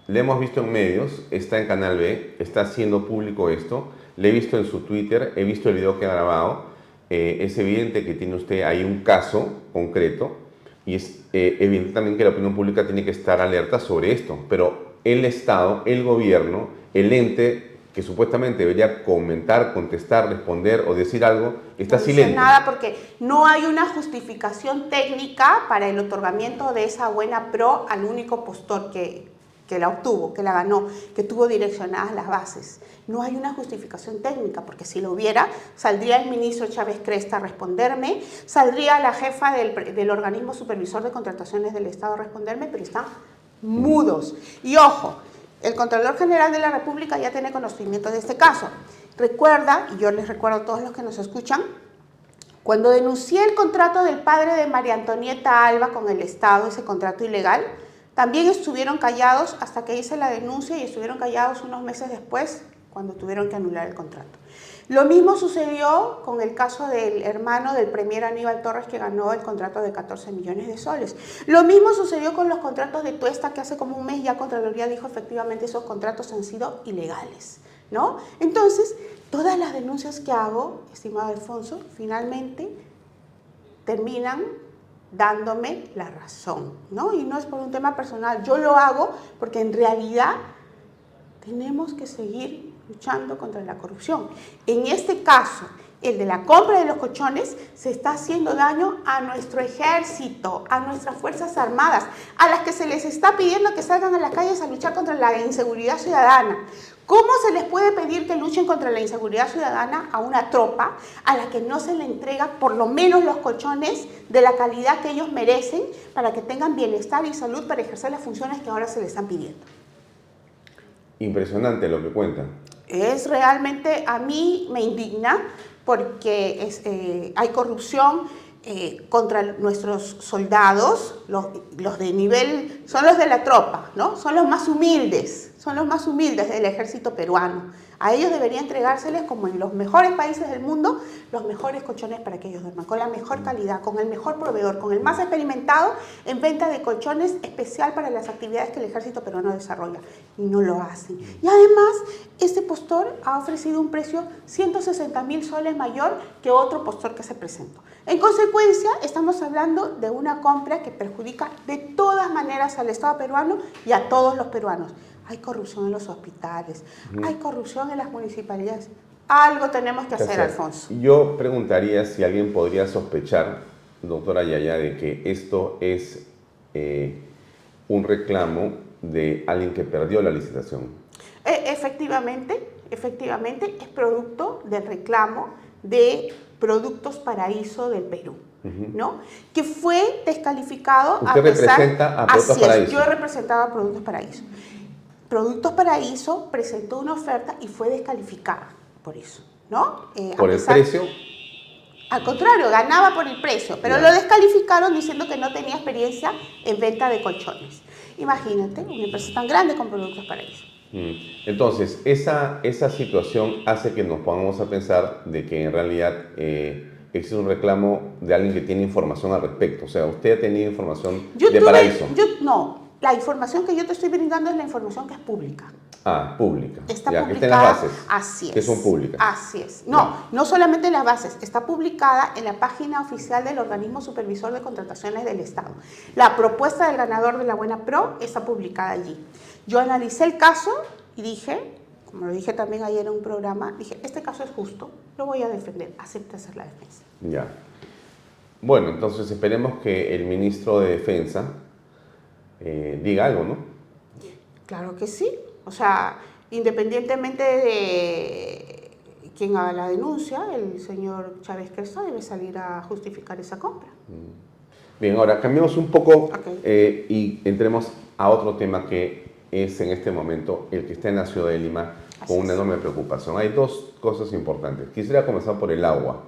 le hemos visto en medios, está en Canal B, está haciendo público esto, le he visto en su Twitter, he visto el video que ha grabado. Eh, es evidente que tiene usted ahí un caso concreto y es eh, evidente también que la opinión pública tiene que estar alerta sobre esto, pero el Estado, el gobierno, el ente que supuestamente debería comentar, contestar, responder o decir algo, está no silente. nada porque no hay una justificación técnica para el otorgamiento de esa buena pro al único postor que, que la obtuvo, que la ganó, que tuvo direccionadas las bases. No hay una justificación técnica, porque si lo hubiera, saldría el ministro Chávez Cresta a responderme, saldría la jefa del, del organismo supervisor de contrataciones del Estado a responderme, pero están mudos. Y ojo, el Contralor General de la República ya tiene conocimiento de este caso. Recuerda, y yo les recuerdo a todos los que nos escuchan, cuando denuncié el contrato del padre de María Antonieta Alba con el Estado, ese contrato ilegal, también estuvieron callados hasta que hice la denuncia y estuvieron callados unos meses después cuando tuvieron que anular el contrato. Lo mismo sucedió con el caso del hermano del premier Aníbal Torres que ganó el contrato de 14 millones de soles. Lo mismo sucedió con los contratos de Tuesta que hace como un mes ya Contraloría dijo efectivamente esos contratos han sido ilegales. ¿no? Entonces, todas las denuncias que hago, estimado Alfonso, finalmente terminan dándome la razón, ¿no? Y no es por un tema personal, yo lo hago porque en realidad tenemos que seguir luchando contra la corrupción. En este caso, el de la compra de los colchones, se está haciendo daño a nuestro ejército, a nuestras Fuerzas Armadas, a las que se les está pidiendo que salgan a las calles a luchar contra la inseguridad ciudadana. ¿Cómo se les puede pedir que luchen contra la inseguridad ciudadana a una tropa a la que no se le entrega por lo menos los colchones de la calidad que ellos merecen para que tengan bienestar y salud para ejercer las funciones que ahora se les están pidiendo? Impresionante lo que cuentan. Es realmente, a mí me indigna porque es, eh, hay corrupción eh, contra nuestros soldados, los, los de nivel, son los de la tropa, ¿no? Son los más humildes, son los más humildes del ejército peruano. A ellos debería entregárseles, como en los mejores países del mundo, los mejores colchones para que ellos duerman, con la mejor calidad, con el mejor proveedor, con el más experimentado en venta de colchones especial para las actividades que el ejército peruano desarrolla. Y no lo hacen. Y además, este postor ha ofrecido un precio 160 mil soles mayor que otro postor que se presentó. En consecuencia, estamos hablando de una compra que perjudica de todas maneras al Estado peruano y a todos los peruanos. Hay corrupción en los hospitales, hay corrupción en las municipalidades. Algo tenemos que ¿Qué hacer, hacer? Alfonso. Yo preguntaría si alguien podría sospechar, doctora Yaya, de que esto es eh, un reclamo de alguien que perdió la licitación. E- efectivamente, efectivamente, es producto del reclamo de Productos Paraíso del Perú. ¿no? Que fue descalificado a Usted pesar... representa a Productos Así es, Paraíso. yo he representado a Productos Paraíso. Productos Paraíso presentó una oferta y fue descalificada por eso, ¿no? Eh, Por el precio, Al contrario, ganaba por el precio, pero lo descalificaron diciendo que no tenía experiencia en venta de colchones. Imagínate, una empresa tan grande con Productos Paraíso. Mm. Entonces, esa, esa situación hace que nos pongamos a pensar de que en realidad eh, existe un reclamo de alguien que tiene información al respecto. O sea, usted ha tenido información Yo de tuve- paraíso. yo- no, la información que yo te estoy brindando es la información que es pública. Ah, pública. Está ya, que está publicada. en las bases. Así es. Que son públicas. Así es. No, no solamente en las bases, está publicada en la página oficial del organismo supervisor de contrataciones del Estado. La propuesta del ganador de la Buena Pro está publicada allí. Yo analicé el caso y dije, como lo dije también ayer en un programa, dije, este caso es justo, lo voy a defender, acepta hacer la defensa. Ya. Bueno, entonces esperemos que el ministro de Defensa eh, diga algo, ¿no? Claro que sí. O sea, independientemente de quién haga la denuncia, el señor Chávez Cresta debe salir a justificar esa compra. Bien, ahora cambiemos un poco eh, y entremos a otro tema que es en este momento el que está en la ciudad de Lima Así con una enorme preocupación. Hay dos cosas importantes. Quisiera comenzar por el agua.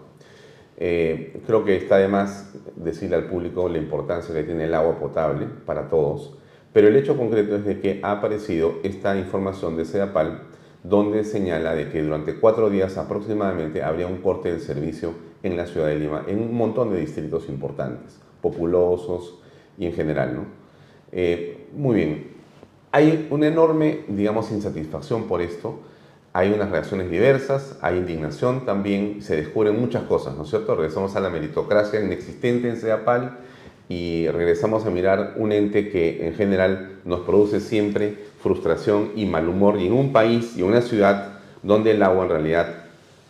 Eh, creo que está de más decirle al público la importancia que tiene el agua potable para todos, pero el hecho concreto es de que ha aparecido esta información de CEDAPAL donde señala de que durante cuatro días aproximadamente habría un corte del servicio en la ciudad de Lima, en un montón de distritos importantes, populosos y en general. ¿no? Eh, muy bien, hay una enorme, digamos, insatisfacción por esto, hay unas reacciones diversas, hay indignación también, se descubren muchas cosas, ¿no es cierto? Regresamos a la meritocracia inexistente en CEDAPAL y regresamos a mirar un ente que en general nos produce siempre frustración y mal humor y en un país y una ciudad donde el agua en realidad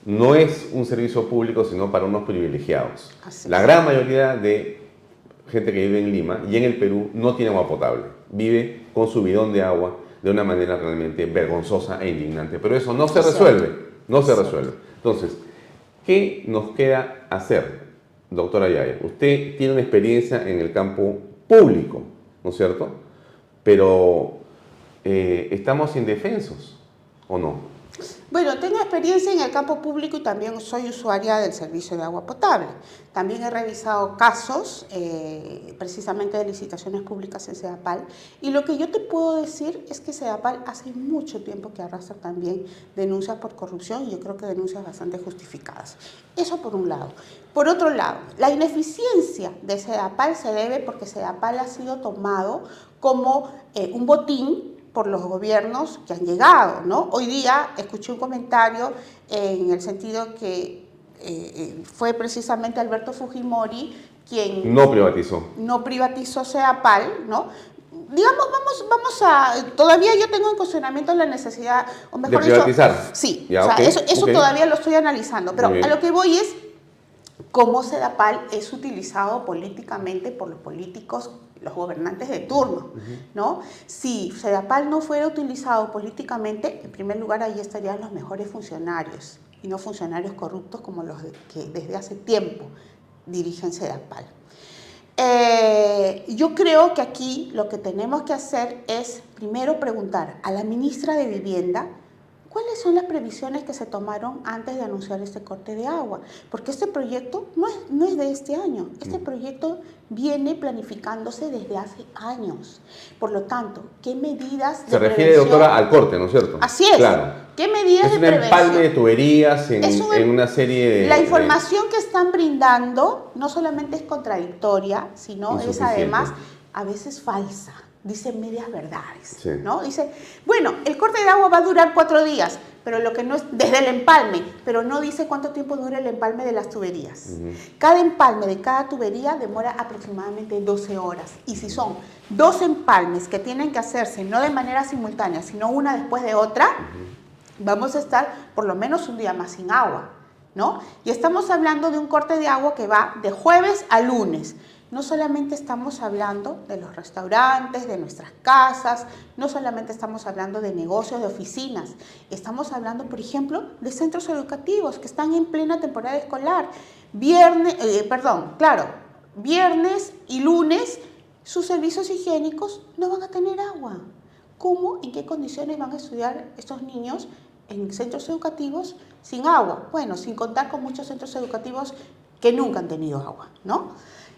no es un servicio público sino para unos privilegiados. la gran mayoría de gente que vive en Lima y en el Perú no tiene agua potable, vive con su bidón de agua de una manera realmente vergonzosa e indignante. Pero eso no se resuelve, no se resuelve. Entonces, ¿qué nos queda hacer, doctora Yaya? Usted tiene una experiencia en el campo público, ¿no es cierto? Pero eh, estamos indefensos, ¿o no? Bueno, tengo experiencia en el campo público y también soy usuaria del servicio de agua potable. También he revisado casos eh, precisamente de licitaciones públicas en CEDAPAL y lo que yo te puedo decir es que CEDAPAL hace mucho tiempo que arrastra también denuncias por corrupción y yo creo que denuncias bastante justificadas. Eso por un lado. Por otro lado, la ineficiencia de CEDAPAL se debe porque CEDAPAL ha sido tomado como eh, un botín por los gobiernos que han llegado, ¿no? Hoy día escuché un comentario en el sentido que eh, eh, fue precisamente Alberto Fujimori quien... No privatizó. No privatizó CEAPAL, ¿no? Digamos, vamos, vamos a... Todavía yo tengo en cuestionamiento la necesidad... O mejor de privatizar. sí, o sea, eso, eso todavía lo estoy analizando, pero a lo que voy es cómo CEDAPAL es utilizado políticamente por los políticos los gobernantes de turno, ¿no? Si Sedapal no fuera utilizado políticamente, en primer lugar ahí estarían los mejores funcionarios y no funcionarios corruptos como los que desde hace tiempo dirigen Sedapal. Eh, yo creo que aquí lo que tenemos que hacer es primero preguntar a la ministra de Vivienda ¿Cuáles son las previsiones que se tomaron antes de anunciar este corte de agua? Porque este proyecto no es, no es de este año, este mm. proyecto viene planificándose desde hace años. Por lo tanto, ¿qué medidas de Se refiere, doctora, al corte, ¿no es cierto? Así es. Claro. ¿Qué medidas es de un empalme de tuberías en, en, una serie de... La información que están brindando no solamente es contradictoria, sino es además a veces falsa dice medias verdades, ¿no? Dice, bueno, el corte de agua va a durar cuatro días, pero lo que no es desde el empalme, pero no dice cuánto tiempo dura el empalme de las tuberías. Cada empalme de cada tubería demora aproximadamente 12 horas. Y si son dos empalmes que tienen que hacerse no de manera simultánea, sino una después de otra, vamos a estar por lo menos un día más sin agua, ¿no? Y estamos hablando de un corte de agua que va de jueves a lunes no solamente estamos hablando de los restaurantes, de nuestras casas, no solamente estamos hablando de negocios, de oficinas, estamos hablando, por ejemplo, de centros educativos que están en plena temporada escolar. Viernes, eh, perdón, claro, viernes y lunes sus servicios higiénicos no van a tener agua. ¿Cómo, en qué condiciones van a estudiar estos niños en centros educativos sin agua? Bueno, sin contar con muchos centros educativos que nunca han tenido agua, ¿no?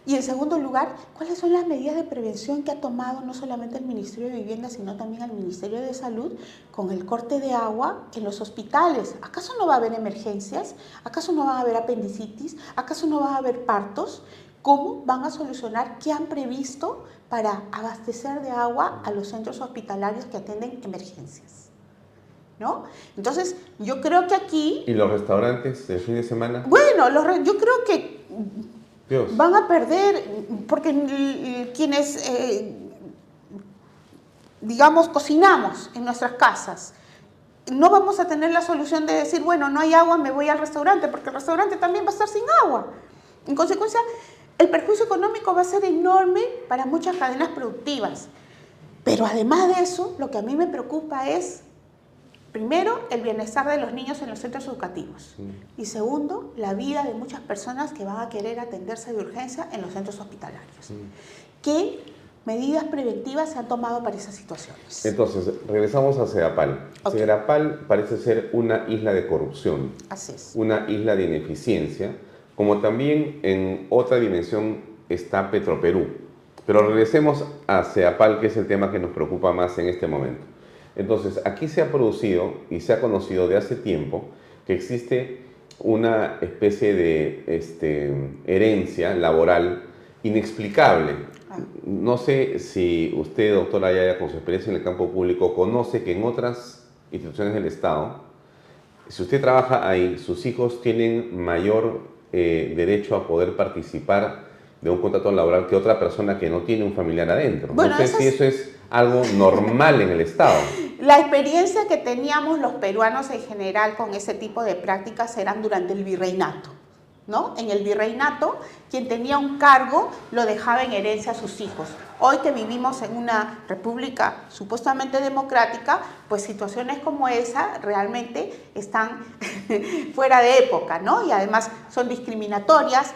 Y en segundo lugar, ¿cuáles son las medidas de prevención que ha tomado no solamente el Ministerio de Vivienda, sino también el Ministerio de Salud con el corte de agua en los hospitales? ¿Acaso no va a haber emergencias? ¿Acaso no va a haber apendicitis? ¿Acaso no va a haber partos? ¿Cómo van a solucionar? ¿Qué han previsto para abastecer de agua a los centros hospitalarios que atienden emergencias? ¿No? Entonces, yo creo que aquí... ¿Y los restaurantes de fin de semana? Bueno, yo creo que Van a perder, porque quienes, eh, digamos, cocinamos en nuestras casas, no vamos a tener la solución de decir, bueno, no hay agua, me voy al restaurante, porque el restaurante también va a estar sin agua. En consecuencia, el perjuicio económico va a ser enorme para muchas cadenas productivas. Pero además de eso, lo que a mí me preocupa es Primero, el bienestar de los niños en los centros educativos. Y segundo, la vida de muchas personas que van a querer atenderse de urgencia en los centros hospitalarios. ¿Qué medidas preventivas se han tomado para esas situaciones? Entonces, regresamos a Sedapal. Okay. parece ser una isla de corrupción. Así es. Una isla de ineficiencia, como también en otra dimensión está Petroperú. Pero regresemos a CEAPAL, que es el tema que nos preocupa más en este momento. Entonces, aquí se ha producido y se ha conocido de hace tiempo que existe una especie de este, herencia laboral inexplicable. Ah. No sé si usted, doctora Yaya, con su experiencia en el campo público, conoce que en otras instituciones del Estado, si usted trabaja ahí, sus hijos tienen mayor eh, derecho a poder participar de un contrato laboral que otra persona que no tiene un familiar adentro. Bueno, no sé si es- eso es algo normal en el Estado. La experiencia que teníamos los peruanos en general con ese tipo de prácticas eran durante el virreinato. ¿no? En el virreinato, quien tenía un cargo lo dejaba en herencia a sus hijos. Hoy que vivimos en una república supuestamente democrática, pues situaciones como esa realmente están fuera de época, ¿no? Y además son discriminatorias,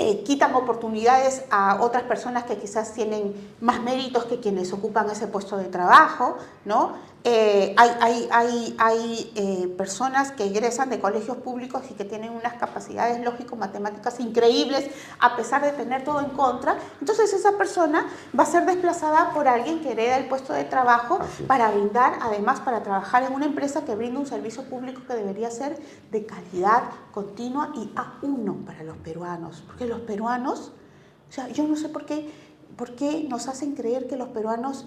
eh, quitan oportunidades a otras personas que quizás tienen más méritos que quienes ocupan ese puesto de trabajo, ¿no? Eh, hay hay, hay, hay eh, personas que egresan de colegios públicos y que tienen unas capacidades lógico-matemáticas increíbles a pesar de tener todo en contra. Entonces esa persona va a ser desplazada por alguien que hereda el puesto de trabajo para brindar, además para trabajar en una empresa que brinda un servicio público que debería ser de calidad continua y a uno para los peruanos. Porque los peruanos, o sea, yo no sé por qué, por qué nos hacen creer que los peruanos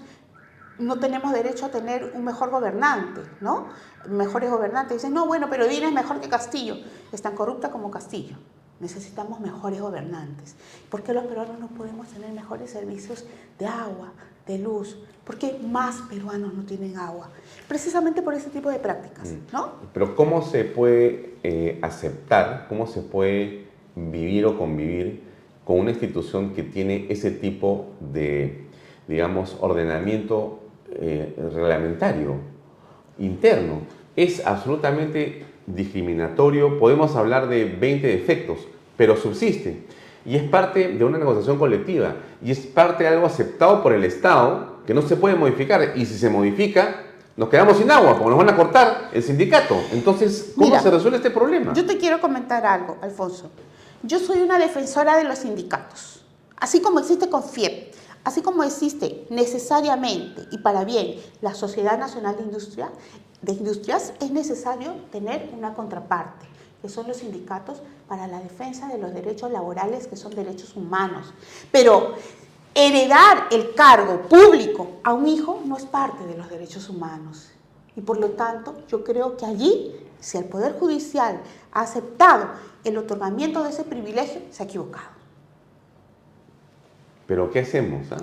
no tenemos derecho a tener un mejor gobernante, ¿no? Mejores gobernantes. Dicen, no, bueno, pero Dina es mejor que Castillo. Es tan corrupta como Castillo. Necesitamos mejores gobernantes. ¿Por qué los peruanos no podemos tener mejores servicios de agua, de luz? ¿Por qué más peruanos no tienen agua? Precisamente por ese tipo de prácticas, ¿no? Pero ¿cómo se puede eh, aceptar, cómo se puede vivir o convivir con una institución que tiene ese tipo de, digamos, ordenamiento eh, reglamentario interno? Es absolutamente discriminatorio, podemos hablar de 20 defectos, pero subsiste. Y es parte de una negociación colectiva y es parte de algo aceptado por el Estado que no se puede modificar. Y si se modifica, nos quedamos sin agua, porque nos van a cortar el sindicato. Entonces, ¿cómo Mira, se resuelve este problema? Yo te quiero comentar algo, Alfonso. Yo soy una defensora de los sindicatos. Así como existe CONFIEP, así como existe necesariamente y para bien la Sociedad Nacional de, Industria, de Industrias, es necesario tener una contraparte, que son los sindicatos para la defensa de los derechos laborales, que son derechos humanos. Pero heredar el cargo público a un hijo no es parte de los derechos humanos. Y por lo tanto, yo creo que allí, si el Poder Judicial ha aceptado el otorgamiento de ese privilegio, se ha equivocado. Pero ¿qué hacemos? ah?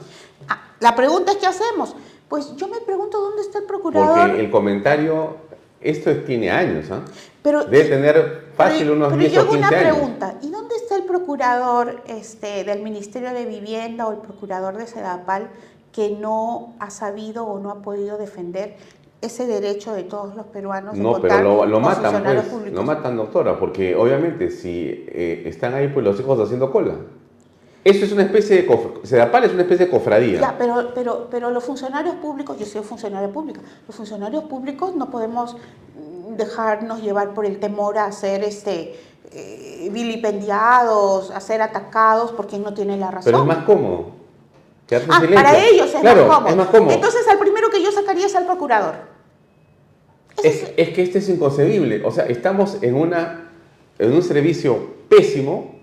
Ah, la pregunta es, ¿qué hacemos? Pues yo me pregunto dónde está el procurador. Porque el comentario, esto tiene años, ¿ah? pero, Debe tener fácil pero- unos pero 10 yo o hago 15 una años. pregunta, ¿y dónde está el procurador este, del Ministerio de Vivienda o el procurador de Sedapal que no ha sabido o no ha podido defender ese derecho de todos los peruanos de No, pero lo, lo matan, pues. públicos? Lo matan, doctora, porque obviamente si eh, están ahí, pues los hijos haciendo cola. Eso es una especie de... cof- Sedapal es una especie de cofradía. Ya, pero, pero, pero los funcionarios públicos, yo soy funcionaria pública, los funcionarios públicos no podemos dejarnos llevar por el temor a ser este, eh, vilipendiados, a ser atacados por quien no tiene la razón. Pero es más cómodo. Ah, para ellos es, Claro, más cómodo. es más cómodo. Entonces, al primero que yo sacaría es al procurador. Es- es que este es inconcebible. O sea, estamos en, una, en un servicio pésimo,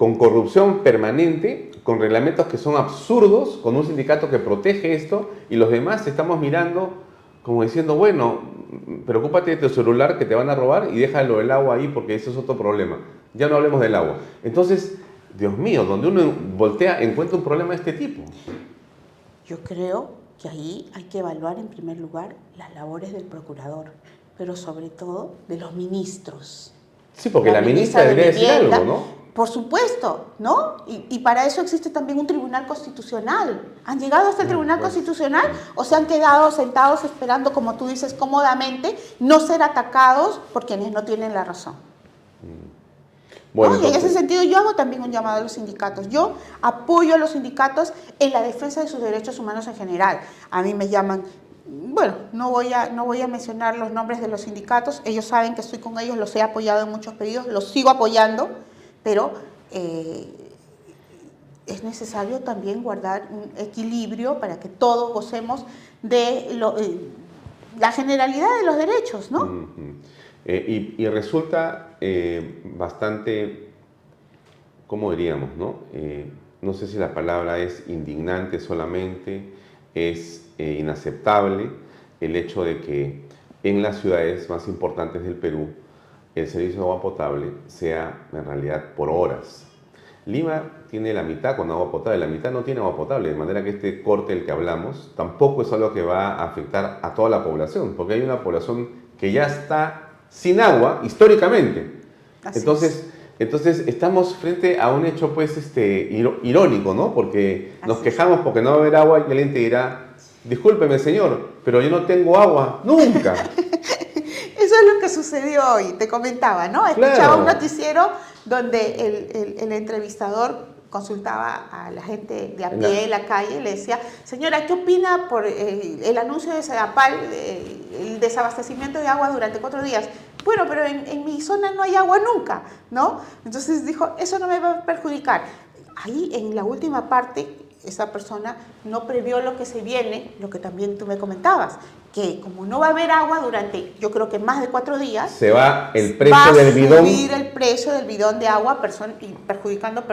con corrupción permanente, con reglamentos que son absurdos, con un sindicato que protege esto, y los demás estamos mirando como diciendo, bueno, preocúpate de tu celular que te van a robar y déjalo el agua ahí porque ese es otro problema. Ya no hablemos del agua. Entonces, Dios mío, donde uno voltea, encuentra un problema de este tipo. Yo creo que ahí hay que evaluar en primer lugar las labores del procurador, pero sobre todo de los ministros. Sí, porque la, ministra, de debería decir algo, ¿no? Por supuesto, ¿no? Y, y para eso existe también un tribunal constitucional. ¿Han llegado hasta el tribunal pues. constitucional o se han quedado sentados esperando, como tú dices, cómodamente, no ser atacados por quienes no tienen la razón? Bueno, ¿no? Y en ese sentido yo hago también un llamado a los sindicatos. Yo apoyo a los sindicatos en la defensa de sus derechos humanos en general. A mí me llaman, bueno, no voy a, no voy a mencionar los nombres de los sindicatos, ellos saben que estoy con ellos, los he apoyado en muchos pedidos, los sigo apoyando, pero eh, es necesario también guardar un equilibrio para que todos gocemos de eh, la generalidad de los derechos, ¿no? y, y, resulta bastante, ¿cómo diríamos, no sé si la palabra es indignante solamente, es inaceptable el hecho de que en las ciudades más importantes del Perú el servicio de agua potable sea en realidad por horas. Lima tiene la mitad con agua potable, la mitad no tiene agua potable, de manera que este corte del que hablamos tampoco es algo que va a afectar a toda la población, porque hay una población que ya está sin agua históricamente. entonces, entonces estamos frente a un hecho pues este irónico, ¿no? Porque nos quejamos porque no va a haber agua y alguien te dirá, discúlpeme señor, pero yo no tengo agua, nunca. Eso es lo que sucedió hoy, te comentaba, ¿no? Escuchaba un noticiero donde el, entrevistador consultaba a la gente de a pie en la calle y le decía, señora, ¿qué opina por eh, el anuncio de Sedapal, eh, el desabastecimiento de agua durante cuatro días? Bueno, pero en, en, mi zona no hay agua nunca, ¿no? Entonces dijo, eso no me va a perjudicar. Ahí en la última parte esa persona no previó lo que se viene, lo que también tú me comentabas, que como no va a haber agua durante, yo creo que más de cuatro días, se va el precio del bidón. subir el precio del bidón de agua y perjudicando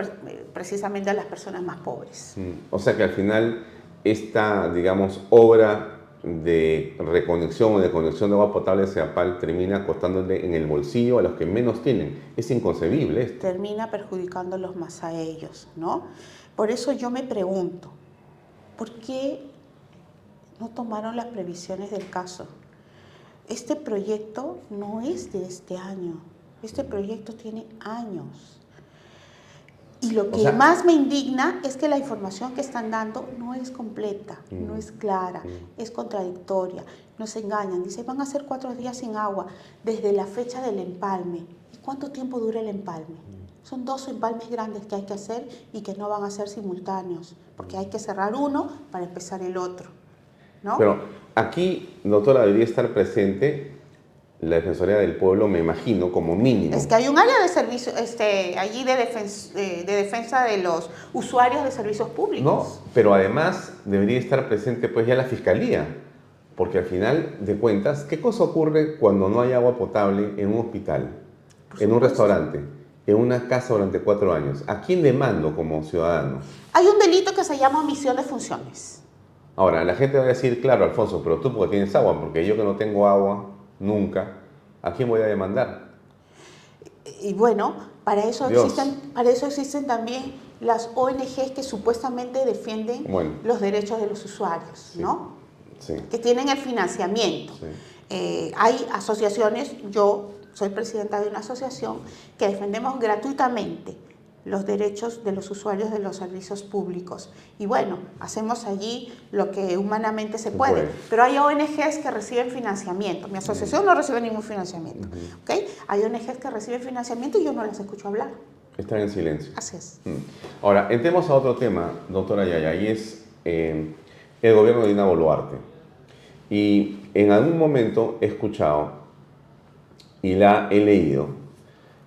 precisamente a las personas más pobres. Mm, o sea que al final esta, digamos, obra de reconexión o de conexión de agua potable de CEAPAL termina costándole en el bolsillo a los que menos tienen. Es inconcebible esto. Termina perjudicándolos más a ellos, ¿no? Por eso yo me pregunto, ¿por qué no tomaron las previsiones del caso? Este proyecto no es de este año, este proyecto tiene años. Y lo que más me indigna es que la información que están dando no es completa, no mm, es clara, mm. es contradictoria, nos engañan. Dice, van a ser cuatro días sin agua desde la fecha del empalme. ¿Y cuánto tiempo dura el empalme? Son dos empalmes grandes que hay que hacer y que no van a ser simultáneos, porque hay que cerrar uno para empezar el otro. ¿No? Pero aquí, doctora, debería estar presente la Defensoría del Pueblo, me imagino, como mínimo. Es que hay un área de servicio, este, allí de, de, defensa de los usuarios de servicios públicos. No, pero además debería estar presente pues ya la Fiscalía, porque al final de cuentas, ¿qué cosa ocurre cuando no hay agua potable en un hospital, en un restaurante? en una casa durante cuatro años. ¿A quién demando como ciudadano? Hay un delito que se llama omisión de funciones. Ahora, la gente va a decir, claro, Alfonso, pero tú porque tienes agua, porque yo que no tengo agua, nunca, ¿a quién voy a demandar? Y bueno, para eso, existen, para eso existen también las ONGs que supuestamente defienden los derechos de los usuarios, ¿no? Sí. Que tienen el financiamiento. Eh, hay asociaciones, yo soy presidenta de una asociación que defendemos gratuitamente los derechos de los usuarios de los servicios públicos. Y bueno, hacemos allí lo que humanamente se puede. Pero hay ONGs que reciben financiamiento. Mi asociación no recibe ningún financiamiento. Hay ONGs que reciben financiamiento y yo no las escucho hablar. Están en silencio. Así es. Mm. Ahora, entremos a otro tema, doctora Yaya, y es eh, el gobierno de Dina Boluarte. Y en algún momento he escuchado y la he leído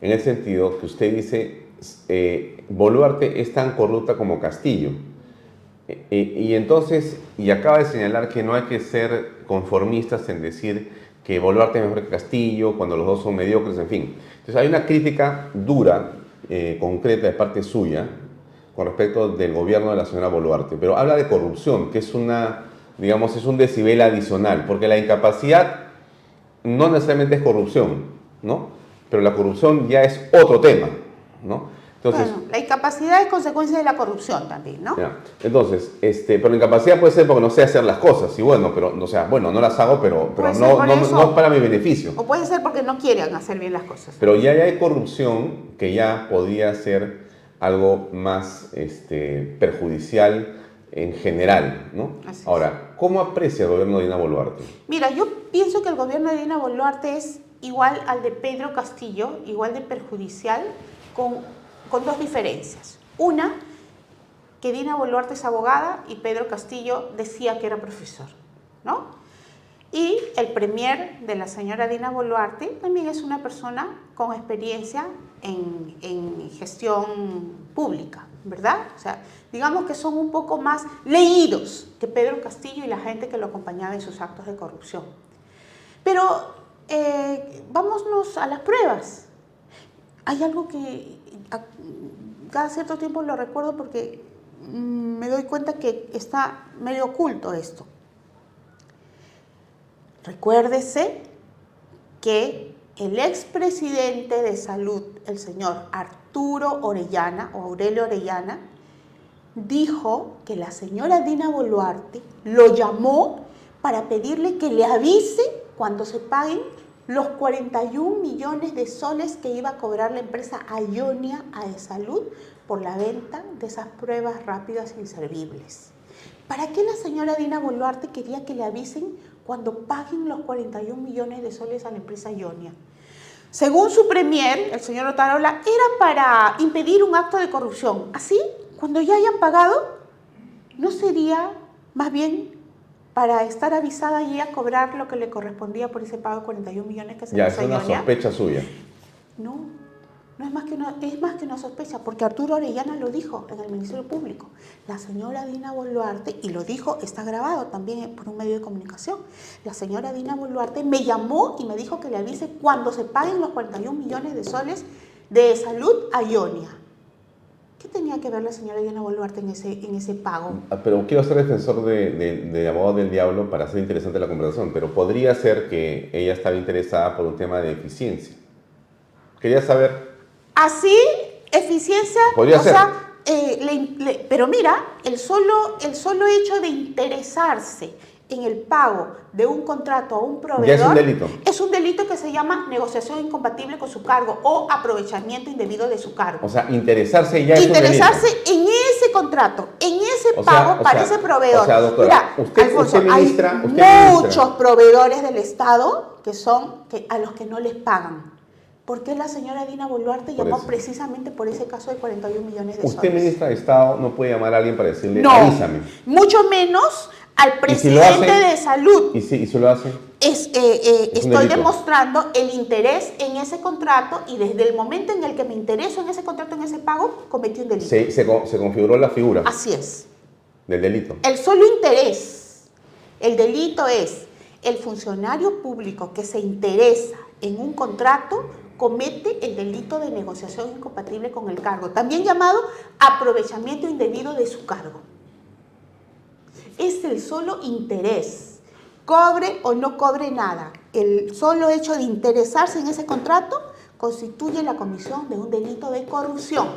en el sentido que usted dice, eh, Boluarte es tan corrupta como Castillo. Y entonces, y acaba de señalar que no hay que ser conformistas en decir que Boluarte es mejor que Castillo, cuando los dos son mediocres, en fin. Entonces hay una crítica dura, eh, concreta de parte suya, con respecto del gobierno de la señora Boluarte, pero habla de corrupción, que es una, digamos, es un decibel adicional, porque la incapacidad no necesariamente es corrupción, ¿no? Pero la corrupción ya es otro tema, ¿no? Entonces, bueno, la incapacidad es consecuencia de la corrupción también, ¿no? Entonces, este, pero la incapacidad puede ser porque no sé hacer las cosas, y bueno, pero, o sea, bueno, no las hago, pero, pero no, no, no, es para mi beneficio. O puede ser porque no quieren hacer bien las cosas. Pero ya, hay corrupción que ya podría ser algo más este, perjudicial en general, ¿no? Ahora, ¿cómo aprecia el gobierno de Dina Boluarte? Mira, yo pienso que el gobierno de Dina Boluarte es igual al de Pedro Castillo, igual de perjudicial, con, dos diferencias. Una, que Dina Boluarte es abogada y Pedro Castillo decía que era profesor, ¿no? Y el premier de la señora Dina Boluarte también es una persona con experiencia en, en gestión pública, ¿verdad? O sea, digamos que son un poco más leídos que Pedro Castillo y la gente que lo acompañaba en sus actos de corrupción. Pero eh, vámonos a las pruebas. Hay algo que a- cada cierto tiempo lo recuerdo porque mm, me doy cuenta que está medio oculto esto. Recuérdese que el expresidente de salud, el señor Arturo Orellana o Aurelio Orellana, dijo que la señora Dina Boluarte lo llamó para pedirle que le avise cuando se paguen los 41 millones de soles que iba a cobrar la empresa Ionia Salud por la venta de esas pruebas rápidas e inservibles. ¿Para qué la señora Dina Boluarte quería que le avisen cuando paguen los 41 millones de soles a la empresa Ionia? Según su premier, el señor Otarola, era para impedir un acto de corrupción. Así, cuando ya hayan pagado, ¿no sería más bien para estar avisada y a cobrar lo que le correspondía por ese pago de 41 millones que se Ya, le es una sospecha suya. No, no es más, que una, es más que una sospecha, porque Arturo Orellana lo dijo en el Ministerio Público. La señora Dina Boluarte, y lo dijo, está grabado también por un medio de comunicación, la señora Dina Boluarte me llamó y me dijo que le avise cuando se paguen los 41 millones de soles de salud a Ionia. ¿Qué tenía que ver la señora Dina Boluarte en ese, en ese pago? Ah, Pero quiero ser defensor de, de, de abogado del diablo para hacer interesante la conversación, pero podría ser que ella estaba interesada por un tema de eficiencia. Quería saber, Así, eficiencia, Podría o ser. sea, eh, le- le- pero mira, el solo, el solo hecho de interesarse en el pago de un contrato a un proveedor es un delito. es un delito que se llama negociación incompatible con su cargo o aprovechamiento indebido de su cargo. o sea, interesarse ya es un. Interesarse en ese contrato, en ese O pago para sea, ese proveedor. o sea, doctora, Mira, usted- Alfonso, usted ministra- hay usted muchos proveedores del Estado que son que, a los que no les pagan. ¿Por qué la señora Dina Boluarte Por llamó eso. precisamente por ese caso de 41 millones de Usted, soles? ministra de Estado, no puede llamar a alguien para decirle, No, avísame. mucho menos al si presidente de salud. Y si, y si lo hace, Es, eh, eh, Es estoy demostrando el interés en ese contrato y desde el momento en el que me intereso en ese contrato, en ese pago, cometí un delito. se, se, se configuró la figura Así es. del delito. El solo interés, el delito es el funcionario público que se interesa en un contrato comete el delito de negociación incompatible con el cargo, también llamado aprovechamiento indebido de su cargo. Es el solo interés, cobre o no cobre nada. El solo hecho de interesarse en ese contrato constituye la comisión de un delito de corrupción.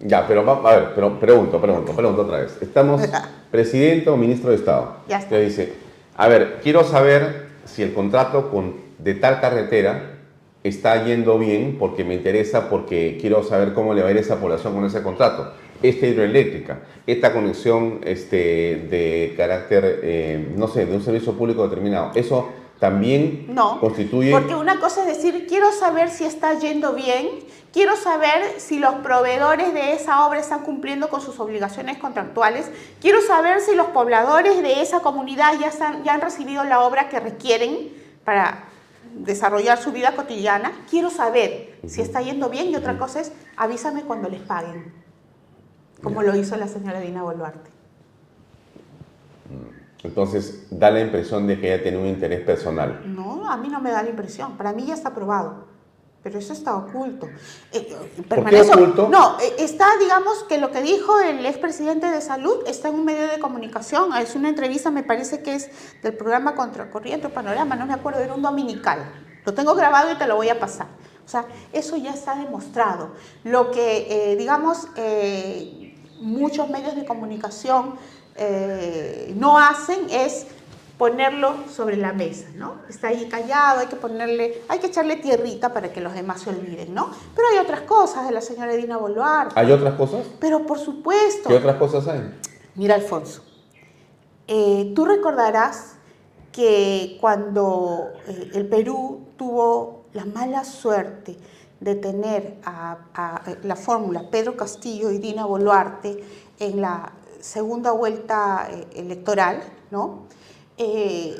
Ya, pero a ver, pero pregunto, pregunto, pregunto otra vez. Estamos presidente o ministro de Estado. Ya está. Usted dice, a ver, quiero saber si el contrato con, de tal carretera está yendo bien porque me interesa, porque quiero saber cómo le va a ir a esa población con ese contrato. Esta hidroeléctrica, esta conexión este, de carácter, eh, no sé, de un servicio público determinado, eso también No, constituye... porque una cosa es decir, quiero saber si está yendo bien, quiero saber si los proveedores de esa obra están cumpliendo con sus obligaciones contractuales, quiero saber si los pobladores de esa comunidad ya, están- ya han recibido la obra que requieren para desarrollar su vida cotidiana, quiero saber si está yendo bien y otra cosa es avísame cuando les paguen, como lo hizo la señora Dina Boluarte. Entonces, da la impresión de que ella tiene un interés personal. No, a mí no me da la impresión. Para mí ya está aprobado. Pero eso está oculto. Eh, eh, qué permanece- oculto? No, eh, está, digamos, que lo que dijo el expresidente de salud está en un medio de comunicación. Es una entrevista, me parece que es del programa Contracorriente o Panorama, no me acuerdo, era un dominical. Lo tengo grabado y te lo voy a pasar. O sea, eso ya está demostrado. Lo que, eh, digamos, eh, muchos medios de comunicación eh, no hacen es ponerlo sobre la mesa, ¿no? Está ahí callado, hay que ponerle, hay que echarle tierrita para que los demás se olviden, ¿no? Pero hay otras cosas de la señora Edina Boluarte. ¿Hay otras cosas? Pero por supuesto. ¿Qué otras cosas hay? Mira, Alfonso, eh, tú recordarás que cuando eh, el Perú tuvo la mala suerte de tener a, a la fórmula Pedro Castillo y Dina Boluarte en la segunda vuelta eh, electoral, ¿no? Eh,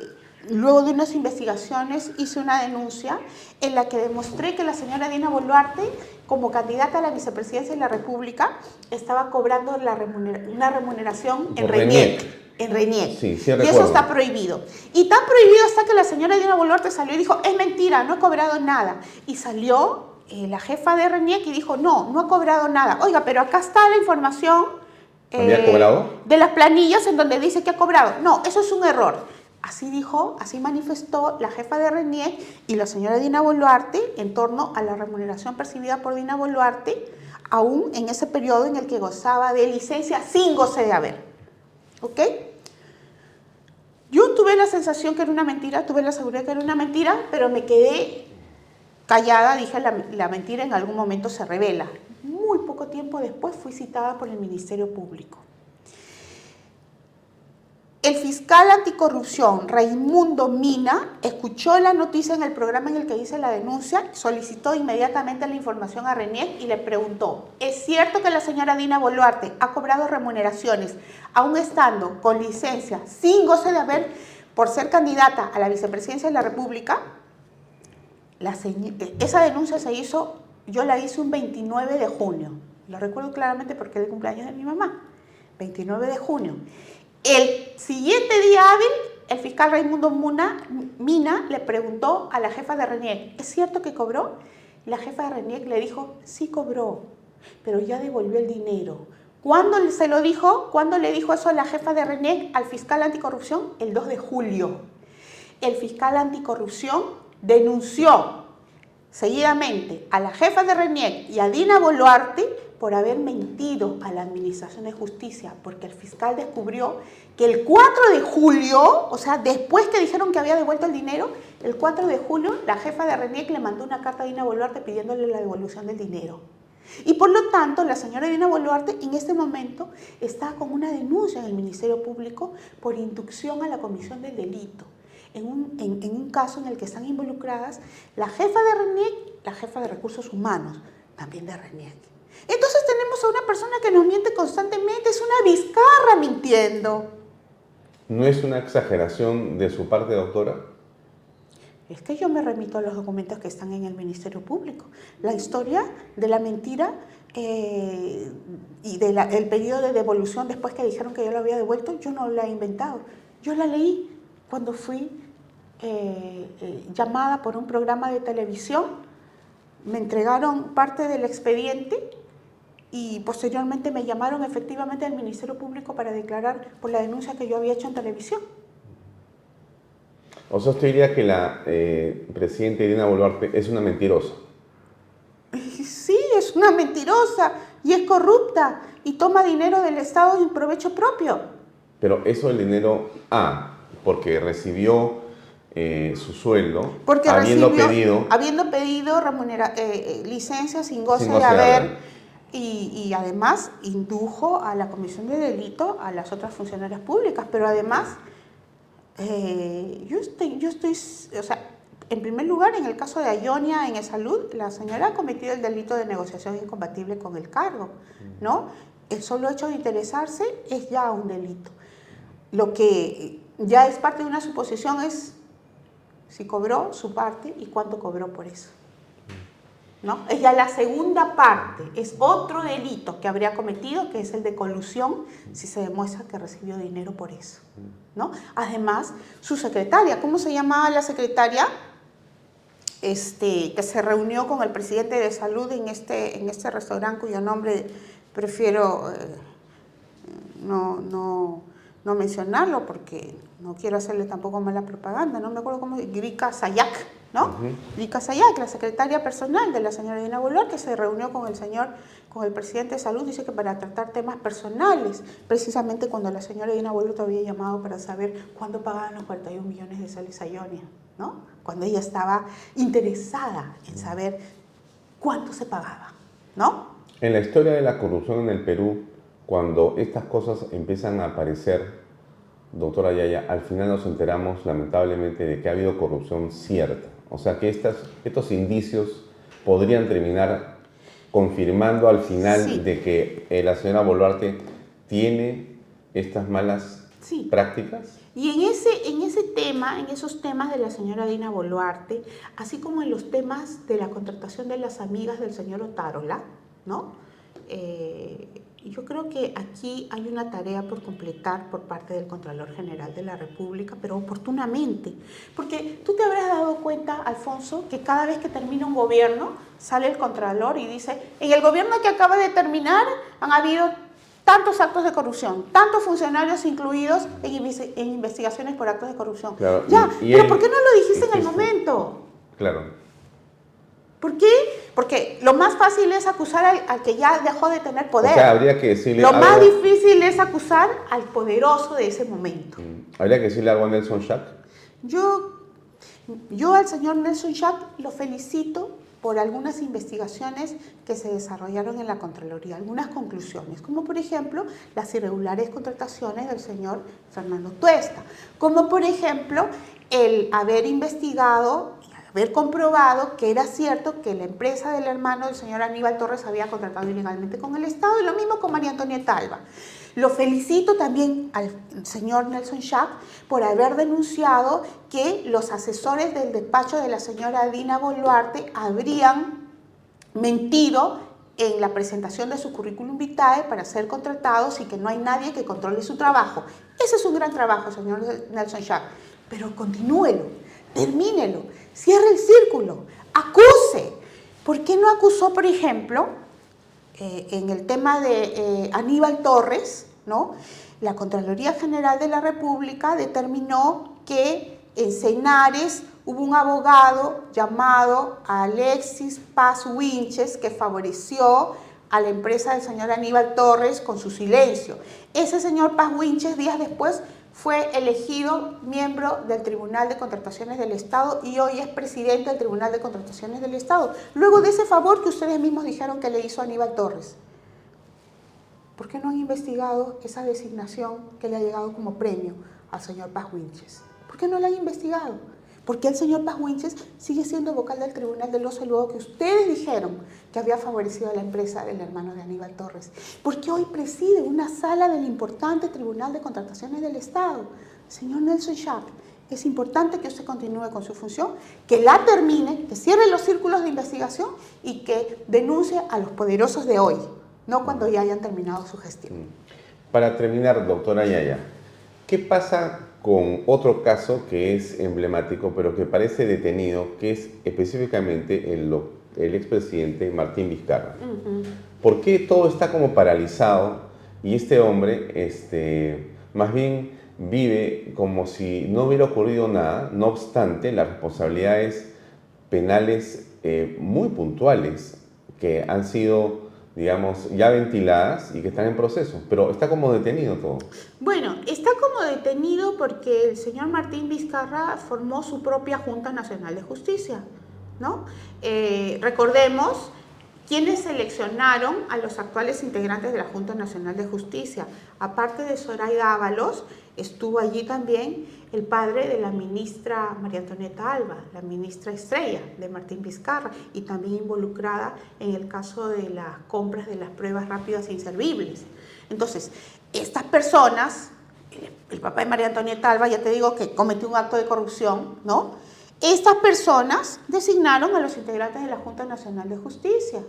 luego de unas investigaciones, hice una denuncia en la que demostré que la señora Dina Boluarte, como candidata a la vicepresidencia de la República, estaba cobrando la una remuneración en RENIEC. En. Sí, sí y eso está prohibido. Y tan prohibido hasta que la señora Dina Boluarte salió y dijo, es mentira, no he cobrado nada. Y salió eh, la jefa de RENIEC y dijo, no, no ha cobrado nada. Oiga, pero acá está la información ¿Había cobrado? de las planillas en donde dice que ha cobrado. No, eso es un error. Así dijo, así manifestó la jefa de RENIEC y la señora Dina Boluarte en torno a la remuneración percibida por Dina Boluarte, aún en ese periodo en el que gozaba de licencia sin goce de haber. ¿Ok? Yo tuve la sensación que era una mentira, tuve la seguridad que era una mentira, pero me quedé callada, dije la, mentira en algún momento se revela. Muy poco tiempo después fui citada por el Ministerio Público. El fiscal anticorrupción Raimundo Mina escuchó la noticia en el programa en el que hice la denuncia, solicitó inmediatamente la información a Renier y le preguntó, ¿es cierto que la señora Dina Boluarte ha cobrado remuneraciones aún estando con licencia sin goce de haber por ser candidata a la vicepresidencia de la República? Esa denuncia se hizo, yo la hice un 29 de junio, lo recuerdo claramente porque es el cumpleaños de mi mamá, 29 de junio. El siguiente día hábil, el fiscal Raimundo Mina le preguntó a la jefa de RENIEC, ¿es cierto que cobró? La jefa de RENIEC le dijo, sí cobró, pero ya devolvió el dinero. ¿Cuándo se lo dijo? ¿Cuándo le dijo eso a la jefa de RENIEC al fiscal anticorrupción? El 2 de julio. El fiscal anticorrupción denunció seguidamente a la jefa de RENIEC y a Dina Boluarte por haber mentido a la Administración de Justicia, porque el fiscal descubrió que el 4 de julio, o sea, después que dijeron que había devuelto el dinero, el 4 de julio la jefa de RENIEC le mandó una carta a Dina Boluarte pidiéndole la devolución del dinero. Y por lo tanto, la señora Dina Boluarte en este momento está con una denuncia en el Ministerio Público por inducción a la comisión del delito. En un, en un caso en el que están involucradas la jefa de RENIEC, la jefa de recursos humanos, también de RENIEC. Entonces tenemos a una persona que nos miente constantemente, es una bizcarra mintiendo. ¿No es una exageración de su parte, doctora? Es que yo me remito a los documentos que están en el Ministerio Público. La historia de la mentira eh, y del periodo de devolución después que dijeron que yo lo había devuelto, yo no la he inventado. Yo la leí cuando fui eh, eh, llamada por un programa de televisión. Me entregaron parte del expediente y posteriormente me llamaron efectivamente al Ministerio Público para declarar por la denuncia que yo había hecho en televisión. O sea, usted diría que la eh, presidenta Irina Boluarte es una mentirosa. Sí, es una mentirosa y es corrupta y toma dinero del Estado en provecho propio. Pero eso el dinero, ah, porque recibió eh, su sueldo, porque habiendo pedido... Habiendo pedido remunera, eh, licencia sin goce, de haber y, además indujo a la comisión de delito a las otras funcionarias públicas, pero además eh, yo, estoy, yo estoy, o sea, en primer lugar, en el caso de Ayonia en el salud, la señora ha cometido el delito de negociación incompatible con el cargo, ¿no? El solo hecho de interesarse es ya un delito. Lo que ya es parte de una suposición es si cobró su parte y cuánto cobró por eso. ¿no? Es ya la segunda parte, es otro delito que habría cometido, que es el de colusión, si se demuestra que recibió dinero por eso, ¿no? Además, su secretaria, ¿cómo se llamaba la secretaria? Este, que se reunió con el presidente de salud en este, en este restaurante cuyo nombre prefiero eh, no, no, no mencionarlo porque no quiero hacerle tampoco mala propaganda, no me acuerdo cómo, Grika Sayak, ¿no? Grika Sayak, la secretaria personal de la señora Dina Boluarte, que se reunió con el señor, con el presidente de salud, dice que para tratar temas personales, precisamente cuando la señora Dina Boluarte había llamado para saber cuándo pagaban los 41 millones de soles a Ionia, ¿no? Cuando ella estaba interesada en saber cuánto se pagaba, ¿no? En la historia de la corrupción en el Perú, cuando estas cosas empiezan a aparecer, doctora Yaya, al final nos enteramos lamentablemente de que ha habido corrupción cierta. O sea que estas, estos indicios podrían terminar confirmando al final de que eh, la señora Boluarte tiene estas malas prácticas. Y en ese, en ese tema, en esos temas de la señora Dina Boluarte, así como en los temas de la contratación de las amigas del señor Otárola, ¿no? Eh, yo creo que aquí hay una tarea por completar por parte del Contralor General de la República, pero oportunamente. Porque tú te habrás dado cuenta, Alfonso, que cada vez que termina un gobierno, sale el Contralor y dice, en el gobierno que acaba de terminar han habido tantos actos de corrupción, tantos funcionarios incluidos en, investigaciones por actos de corrupción. ya, pero ¿por qué no lo dijiste en el momento? Claro. ¿Por qué? Porque lo más fácil es acusar al, que ya dejó de tener poder. O sea, habría que decirle lo más difícil es acusar al poderoso de ese momento. Mm. ¿Habría que decirle algo a Nelson Schack? Yo, yo al señor Nelson Schack lo felicito por algunas investigaciones que se desarrollaron en la Contraloría, algunas conclusiones, como por ejemplo las irregulares contrataciones del señor Fernando Tuesta, como por ejemplo el haber investigado haber comprobado que era cierto que la empresa del hermano del señor Aníbal Torres había contratado ilegalmente con el Estado y lo mismo con María Antonieta Alba. Lo felicito también al señor Nelson Schack por haber denunciado que los asesores del despacho de la señora Dina Boluarte habrían mentido en la presentación de su currículum vitae para ser contratados y que no hay nadie que controle su trabajo. Ese es un gran trabajo, señor Nelson Schack, pero continúelo, termínelo Cierre el círculo, acuse. ¿Por qué no acusó, por ejemplo, eh, en el tema de eh, Aníbal Torres, ¿no? La Contraloría General de la República determinó que en Cenares hubo un abogado llamado Alexis Paz Winches que favoreció a la empresa del señor Aníbal Torres con su silencio. Ese señor Paz Winches días después fue elegido miembro del Tribunal de Contrataciones del Estado y hoy es presidente del Tribunal de Contrataciones del Estado. Luego de ese favor que ustedes mismos dijeron que le hizo Aníbal Torres. ¿Por qué no han investigado esa designación que le ha llegado como premio al señor Paz Winches? ¿Por qué no la han investigado? ¿Por qué el señor Paz Winches sigue siendo vocal del Tribunal del Oso luego que ustedes dijeron que había favorecido a la empresa del hermano de Aníbal Torres? ¿Por qué hoy preside una sala del importante Tribunal de Contrataciones del Estado? Señor Nelson Schack, es importante que usted continúe con su función, que la termine, que cierre los círculos de investigación y que denuncie a los poderosos de hoy, no cuando ya hayan terminado su gestión. Mm. Para terminar, doctora Yaya, ¿qué pasa con otro caso que es emblemático, pero que parece detenido, que es específicamente el, el expresidente Martín Vizcarra. ¿Por qué todo está como paralizado y este hombre este, más bien vive como si no hubiera ocurrido nada, no obstante las responsabilidades penales eh, muy puntuales que han sido digamos, ya ventiladas y que están en proceso, pero está como detenido todo. Bueno, está como detenido porque el señor Martín Vizcarra formó su propia Junta Nacional de Justicia, ¿no? Eh, recordemos quienes seleccionaron a los actuales integrantes de la Junta Nacional de Justicia. Aparte de Zoraida Ábalos, estuvo allí también el padre de la ministra María Antonieta Alba, la ministra estrella de Martín Vizcarra, y también involucrada en el caso de las compras de las pruebas rápidas e inservibles. Entonces, estas personas, el papá de María Antonieta Alba, ya te digo que cometió un acto de corrupción, ¿no? Estas personas designaron a los integrantes de la Junta Nacional de Justicia.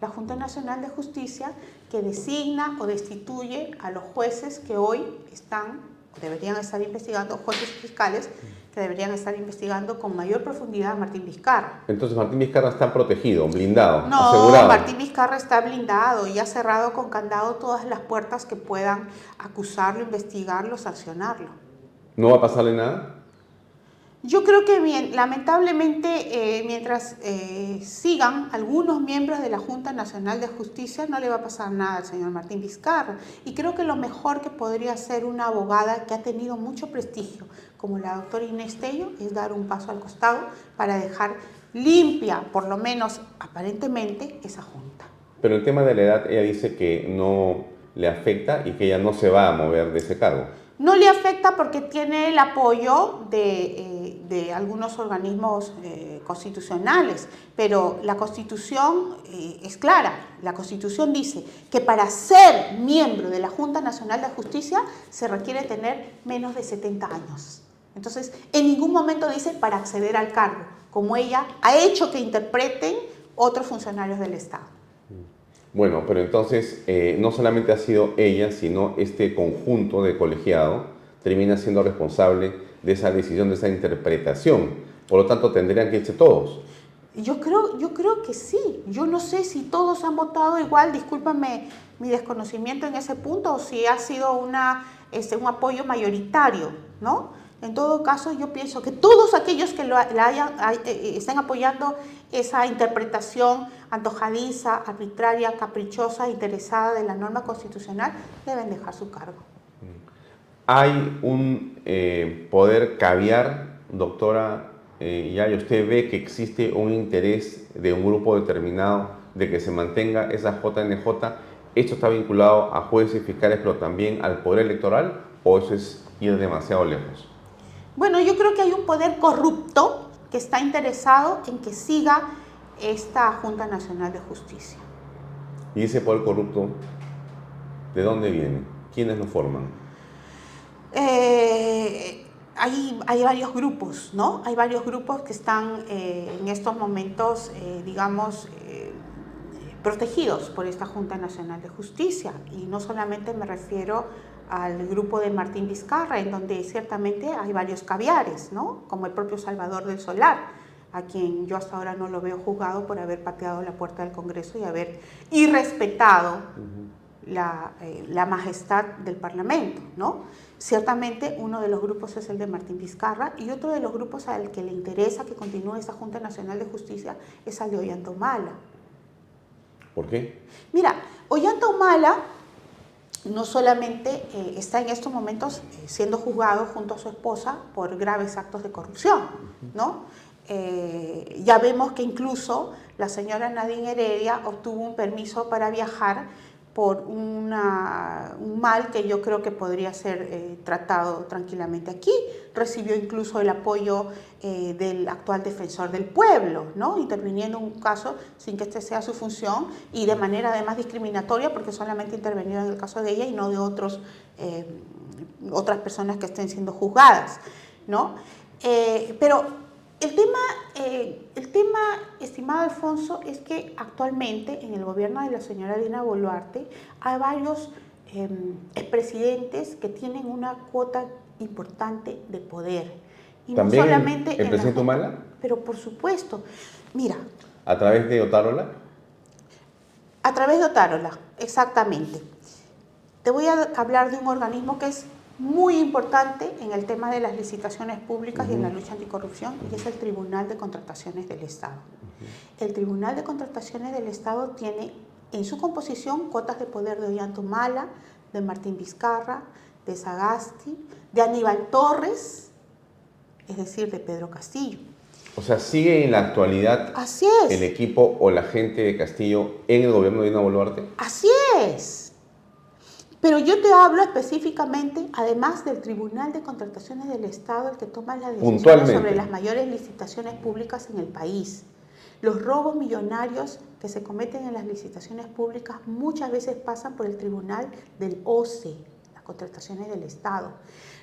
La Junta Nacional de Justicia que designa o destituye a los jueces que hoy están, deberían estar investigando, jueces fiscales que deberían estar investigando con mayor profundidad a Martín Vizcarra. Entonces Martín Vizcarra está protegido, blindado, no, asegurado. Martín Vizcarra está blindado y ha cerrado con candado todas las puertas que puedan acusarlo, investigarlo, sancionarlo. ¿No va a pasarle nada? Yo creo que bien, lamentablemente, eh, mientras eh, sigan algunos miembros de la Junta Nacional de Justicia, no le va a pasar nada al señor Martín Vizcarra. Y creo que lo mejor que podría hacer una abogada que ha tenido mucho prestigio, como la doctora Inés Tello, es dar un paso al costado para dejar limpia, por lo menos aparentemente, esa Junta. Pero el tema de la edad, ella dice que no le afecta y que ella no se va a mover de ese cargo. No le afecta porque tiene el apoyo de, eh, de algunos organismos eh, constitucionales, pero la Constitución eh, es clara. La Constitución dice que para ser miembro de la Junta Nacional de Justicia se requiere tener menos de 70 años. Entonces, en ningún momento dice para acceder al cargo, como ella ha hecho que interpreten otros funcionarios del Estado. Bueno, pero entonces eh, no solamente ha sido ella, sino este conjunto de colegiado termina siendo responsable de esa decisión, de esa interpretación. Por lo tanto, tendrían que irse todos. Yo creo, yo creo que sí. Yo no sé si todos han votado igual, discúlpame mi desconocimiento en ese punto, o si ha sido una, este, un apoyo mayoritario, ¿no? En todo caso, yo pienso que todos aquellos que lo, eh, eh, estén apoyando esa interpretación antojadiza, arbitraria, caprichosa, interesada de la norma constitucional, deben dejar su cargo. ¿Hay un eh, poder caviar, doctora eh, ya ¿Usted ve que existe un interés de un grupo determinado de que se mantenga esa JNJ? ¿Esto está vinculado a jueces y fiscales, pero también al poder electoral? ¿O eso es ir demasiado lejos? Bueno, yo creo que hay un poder corrupto que está interesado en que siga esta Junta Nacional de Justicia. ¿Y ese poder corrupto de dónde viene? ¿Quiénes lo forman? Eh, hay, hay, varios grupos, ¿no? Hay varios grupos que están eh, en estos momentos, eh, digamos, protegidos por esta Junta Nacional de Justicia. Y no solamente me refiero al grupo de Martín Vizcarra, en donde ciertamente hay varios caviares, ¿no? Como el propio Salvador del Solar, a quien yo hasta ahora no lo veo juzgado por haber pateado la puerta del Congreso y haber irrespetado la, la majestad del Parlamento, ¿no? Ciertamente uno de los grupos es el de Martín Vizcarra y otro de los grupos al que le interesa que continúe esta Junta Nacional de Justicia es el de Ollantomala. ¿Por qué? Mira, Ollantomala no solamente eh, está en estos momentos eh, siendo juzgado junto a su esposa por graves actos de corrupción, ¿no? Eh, ya vemos que incluso la señora Nadine Heredia obtuvo un permiso para viajar por un mal que yo creo que podría ser eh, tratado tranquilamente aquí. Recibió incluso el apoyo eh, del actual defensor del pueblo, ¿no? interviniendo en un caso sin que este sea su función y de manera además discriminatoria porque solamente intervenido en el caso de ella y no de otros, eh, otras personas que estén siendo juzgadas. ¿no? pero el tema, eh, el tema, estimado Alfonso, es que actualmente en el gobierno de la señora Dina Boluarte hay varios em, expresidentes que tienen una cuota importante de poder. Y ¿También no solamente el, presidente Humala? Pero por supuesto. Mira. ¿A través de Otárola? A través de Otárola, exactamente. Te voy a hablar de un organismo que es muy importante en el tema de las licitaciones públicas y en la lucha anticorrupción y es el Tribunal de Contrataciones del Estado. El Tribunal de Contrataciones del Estado tiene en su composición cotas de poder de Ollantumala, de Martín Vizcarra, de Sagasti, de Aníbal Torres, es decir, de Pedro Castillo. O sea, sigue en la actualidad Así es. el equipo o la gente de Castillo en el gobierno de Dina Boluarte. Así es. Pero yo te hablo específicamente, además del Tribunal de Contrataciones del Estado, el que toma las decisiones sobre las mayores licitaciones públicas en el país. Los robos millonarios que se cometen en las licitaciones públicas muchas veces pasan por el Tribunal del OCE, contrataciones del Estado.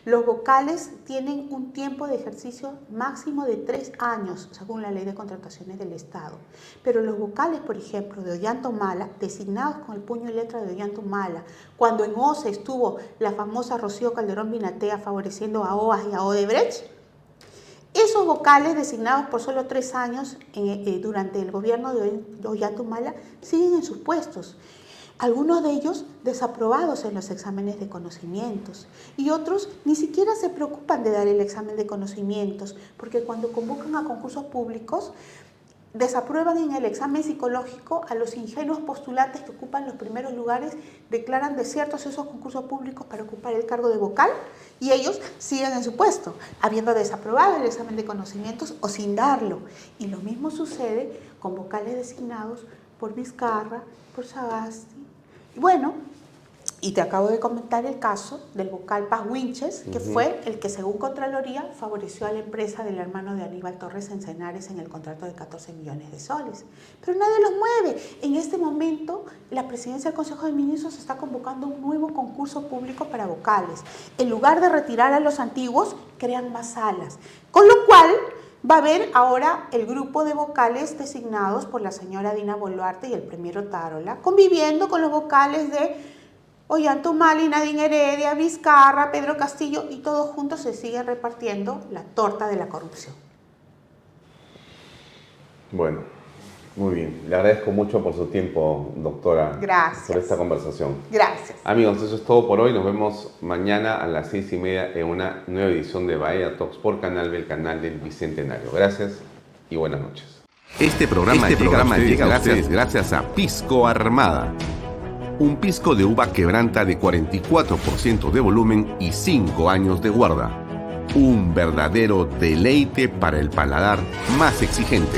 Los vocales tienen un tiempo de ejercicio máximo de tres años, según la ley de contrataciones del Estado. Pero los vocales, por ejemplo, de Ollantumala, designados con el puño y letra de Ollantumala, cuando en OCE estuvo la famosa Rocío Calderón Binatea favoreciendo a OAS y a Odebrecht, esos vocales designados por solo tres años eh, durante el gobierno de Ollantumala siguen en sus puestos algunos de ellos desaprobados en los exámenes de conocimientos y otros ni siquiera se preocupan de dar el examen de conocimientos porque cuando convocan a concursos públicos desaprueban en el examen psicológico a los ingenuos postulantes que ocupan los primeros lugares, declaran desiertos esos concursos públicos para ocupar el cargo de vocal y ellos siguen en su puesto, habiendo desaprobado el examen de conocimientos o sin darlo. Y lo mismo sucede con vocales designados por Vizcarra, por Sagasti, bueno, Y te acabo de comentar el caso del vocal Paz Winches, que fue el que, según Contraloría, favoreció a la empresa del hermano de Aníbal Torres en Cenares en el contrato de 14 millones de soles. Pero nadie los mueve. En este momento, la presidencia del Consejo de Ministros está convocando un nuevo concurso público para vocales. En lugar de retirar a los antiguos, crean más salas. Con lo cual, va a haber ahora el grupo de vocales designados por la señora Dina Boluarte y el primero Tarola, conviviendo con los vocales de Ollantumali, Nadine Heredia, Vizcarra, Pedro Castillo y todos juntos se siguen repartiendo la torta de la corrupción. Bueno, muy bien. Le agradezco mucho por su tiempo, doctora. Gracias. Por esta conversación. Gracias. Amigos, eso es todo por hoy. Nos vemos mañana a las seis y media en una nueva edición de Bahía Talks por Canal del canal del Bicentenario. Gracias y buenas noches. Este programa, este llega, programa llega, gracias, gracias a Pisco Armada un pisco de uva quebranta de 44% de volumen y 5 años de guarda. Un verdadero deleite para el paladar más exigente.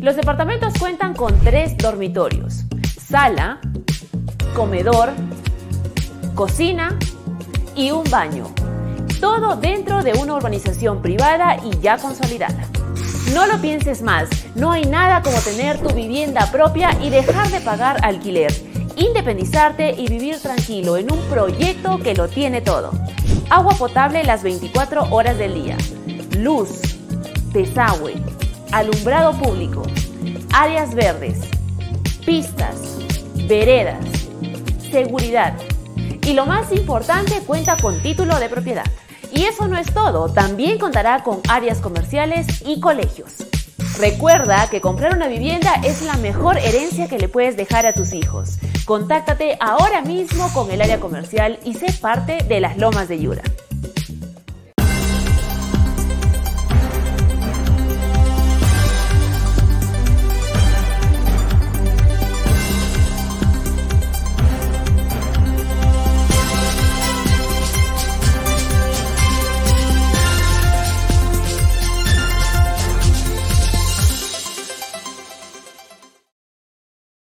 Los departamentos cuentan con tres dormitorios, sala, comedor, cocina y un baño. Todo dentro de una urbanización privada y ya consolidada. No lo pienses más, no hay nada como tener tu vivienda propia y dejar de pagar alquiler, independizarte y vivir tranquilo en un proyecto que lo tiene todo. Agua potable las 24 horas del día, luz, desagüe, alumbrado público, áreas verdes, pistas, veredas, seguridad y lo más importante cuenta con título de propiedad. Y eso no es todo, también contará con áreas comerciales y colegios. Recuerda que comprar una vivienda es la mejor herencia que le puedes dejar a tus hijos. Contáctate ahora mismo con el área comercial y sé parte de las lomas de Yura.